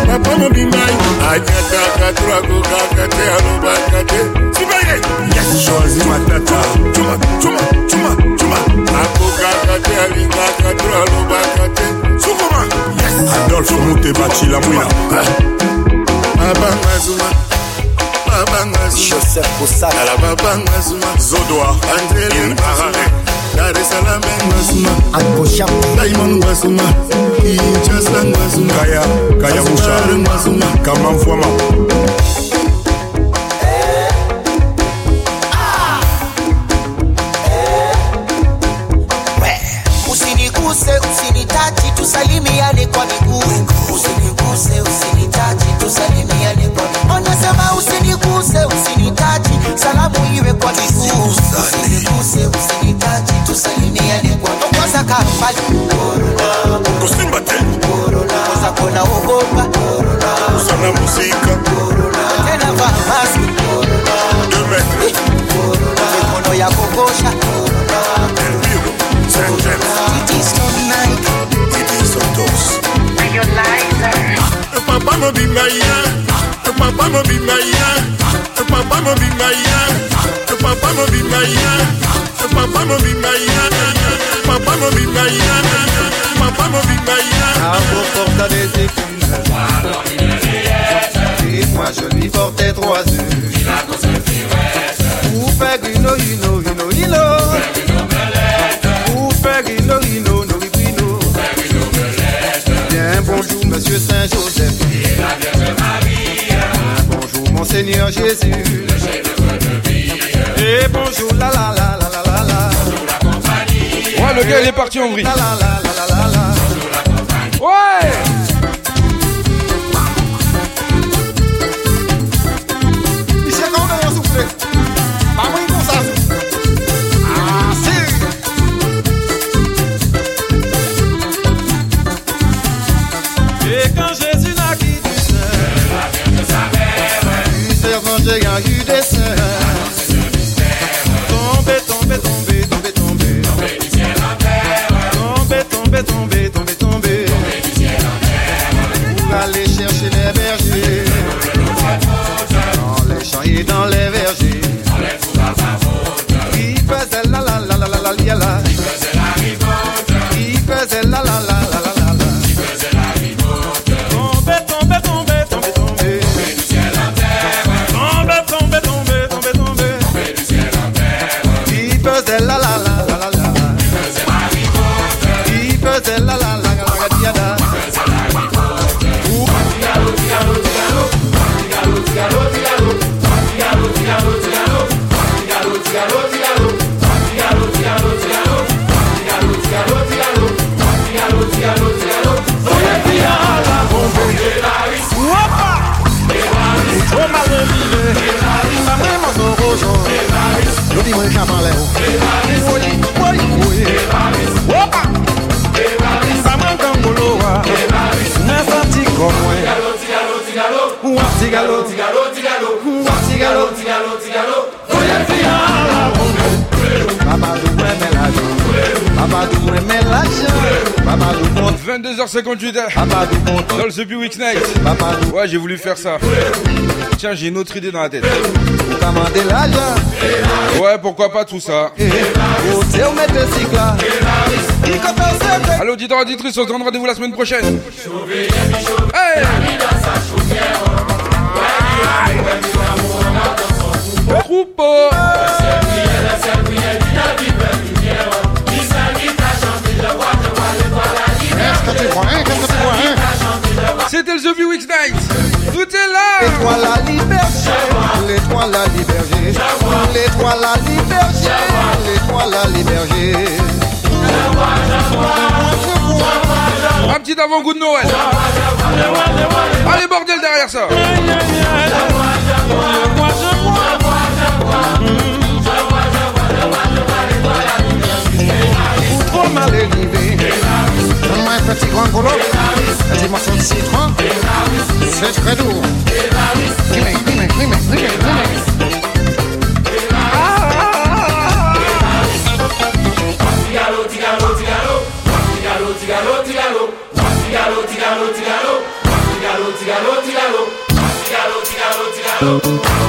[SPEAKER 43] Papa mobima ye Ajata katura kuka kate Yes Chosi matata Chuma chuma chuma. alobaka te alingaka te alobaka te sukuma adolfe mute bacila mwina babanga
[SPEAKER 14] zuma babanga
[SPEAKER 43] zumaala babanga zuma zodoa anzelin arare daresalam
[SPEAKER 14] engazuma
[SPEAKER 43] daimon ngazuma kinchasa ngazuma
[SPEAKER 49] kaya kaya musha
[SPEAKER 43] ngazuma
[SPEAKER 49] kamamfwama
[SPEAKER 48] tusalimiane kwa miguu. Usiniguse usinitachi tusalimiane kwa miguu. Anasema usiniguse usinitachi salamu iwe kwa miguu. Usiniguse usinitachi tusalimiane kwa miguu. Kwanza kafali corona
[SPEAKER 43] kusimba te
[SPEAKER 48] corona kwanza kona ogopa. Corona
[SPEAKER 43] sana muzika.
[SPEAKER 48] Corona tena vaa maski corona corona mikono ya kokosha corona
[SPEAKER 43] Papa mo be my yeah. Papa. Papa. Papa. Papa. Papa. Papa
[SPEAKER 50] porte des épines Et moi je lui portais trois œufs Bonjour Jésus. Et bonjour la la la la la la la.
[SPEAKER 1] Ouais, le gars il est parti en vrille.
[SPEAKER 50] La la la la la la la
[SPEAKER 1] 22h58 dans le The Week Night. Ouais, j'ai voulu faire ça. Tiens, j'ai une autre idée dans la tête. Ouais, pourquoi pas tout ça. Allô, auditeurs, auditrices, on se donne rendez-vous la semaine prochaine. Hey Troupeau
[SPEAKER 50] L'étoile la liberté, l'étoile la liberté, l'étoile la liberté, l'étoile la liberté.
[SPEAKER 1] Un petit avant-goût de Noël. Allez, bordel derrière ça.
[SPEAKER 50] petit gringolo, la dimension de citron, c'est très lourd. Grimez,
[SPEAKER 1] grimez, grimez, grimez, grimez. Tigalo, tigalo, tigalo, tigalo, tigalo, tigalo, tigalo, tigalo, tigalo, tigalo.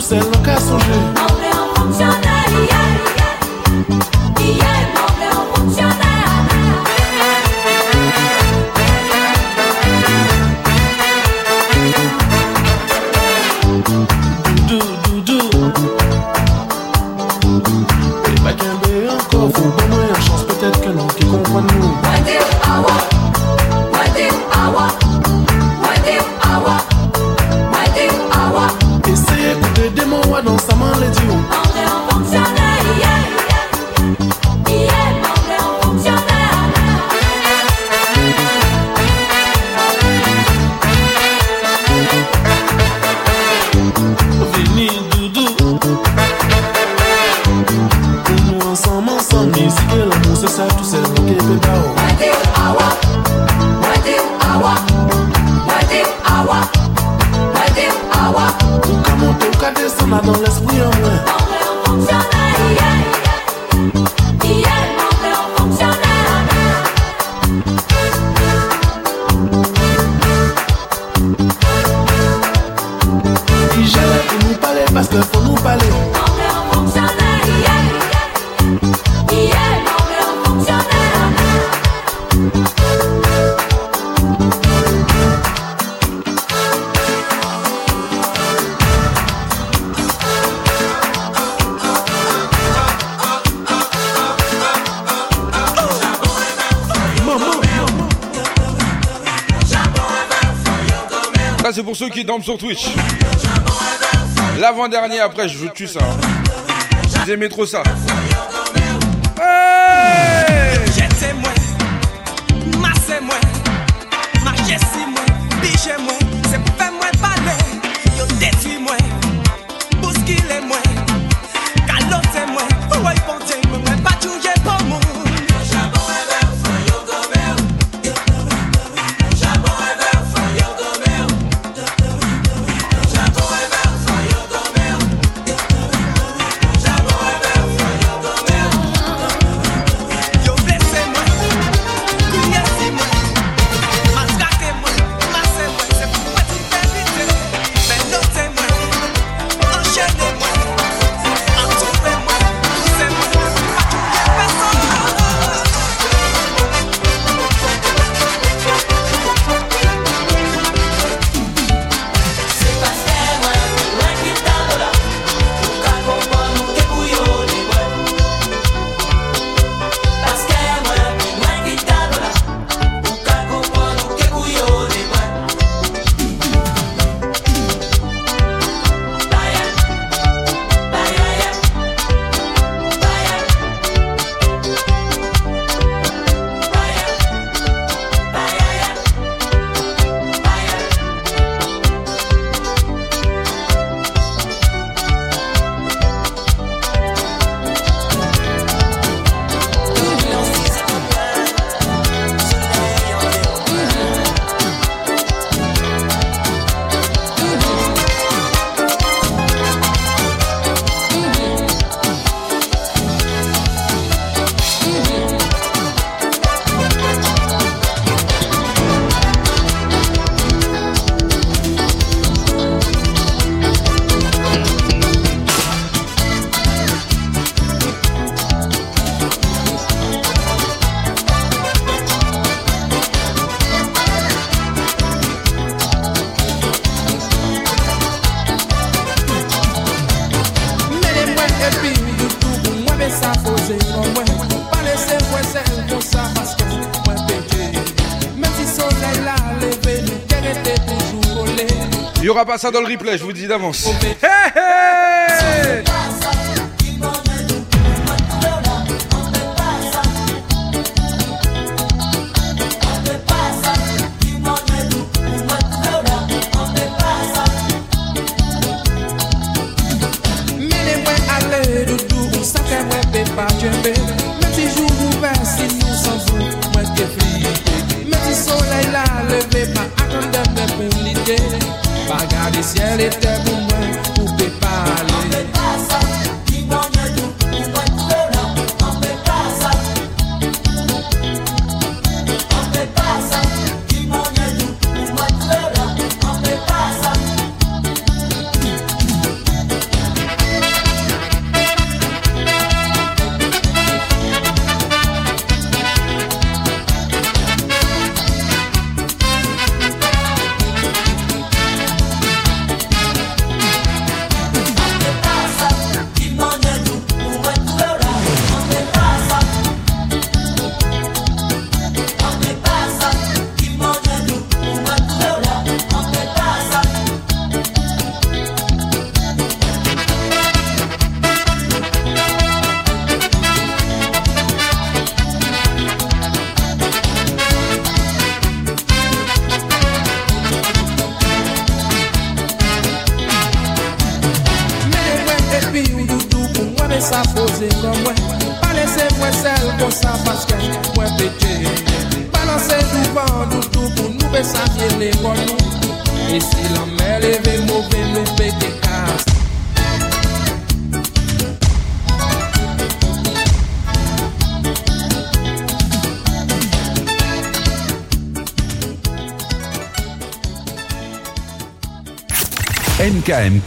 [SPEAKER 1] tout
[SPEAKER 5] seul, on qu'à songer. Qui
[SPEAKER 1] dorment sur Twitch. L'avant-dernier, après, je vous tue ça. Vous aimez trop ça. pas ça
[SPEAKER 31] dans le replay, je vous dis d'avance.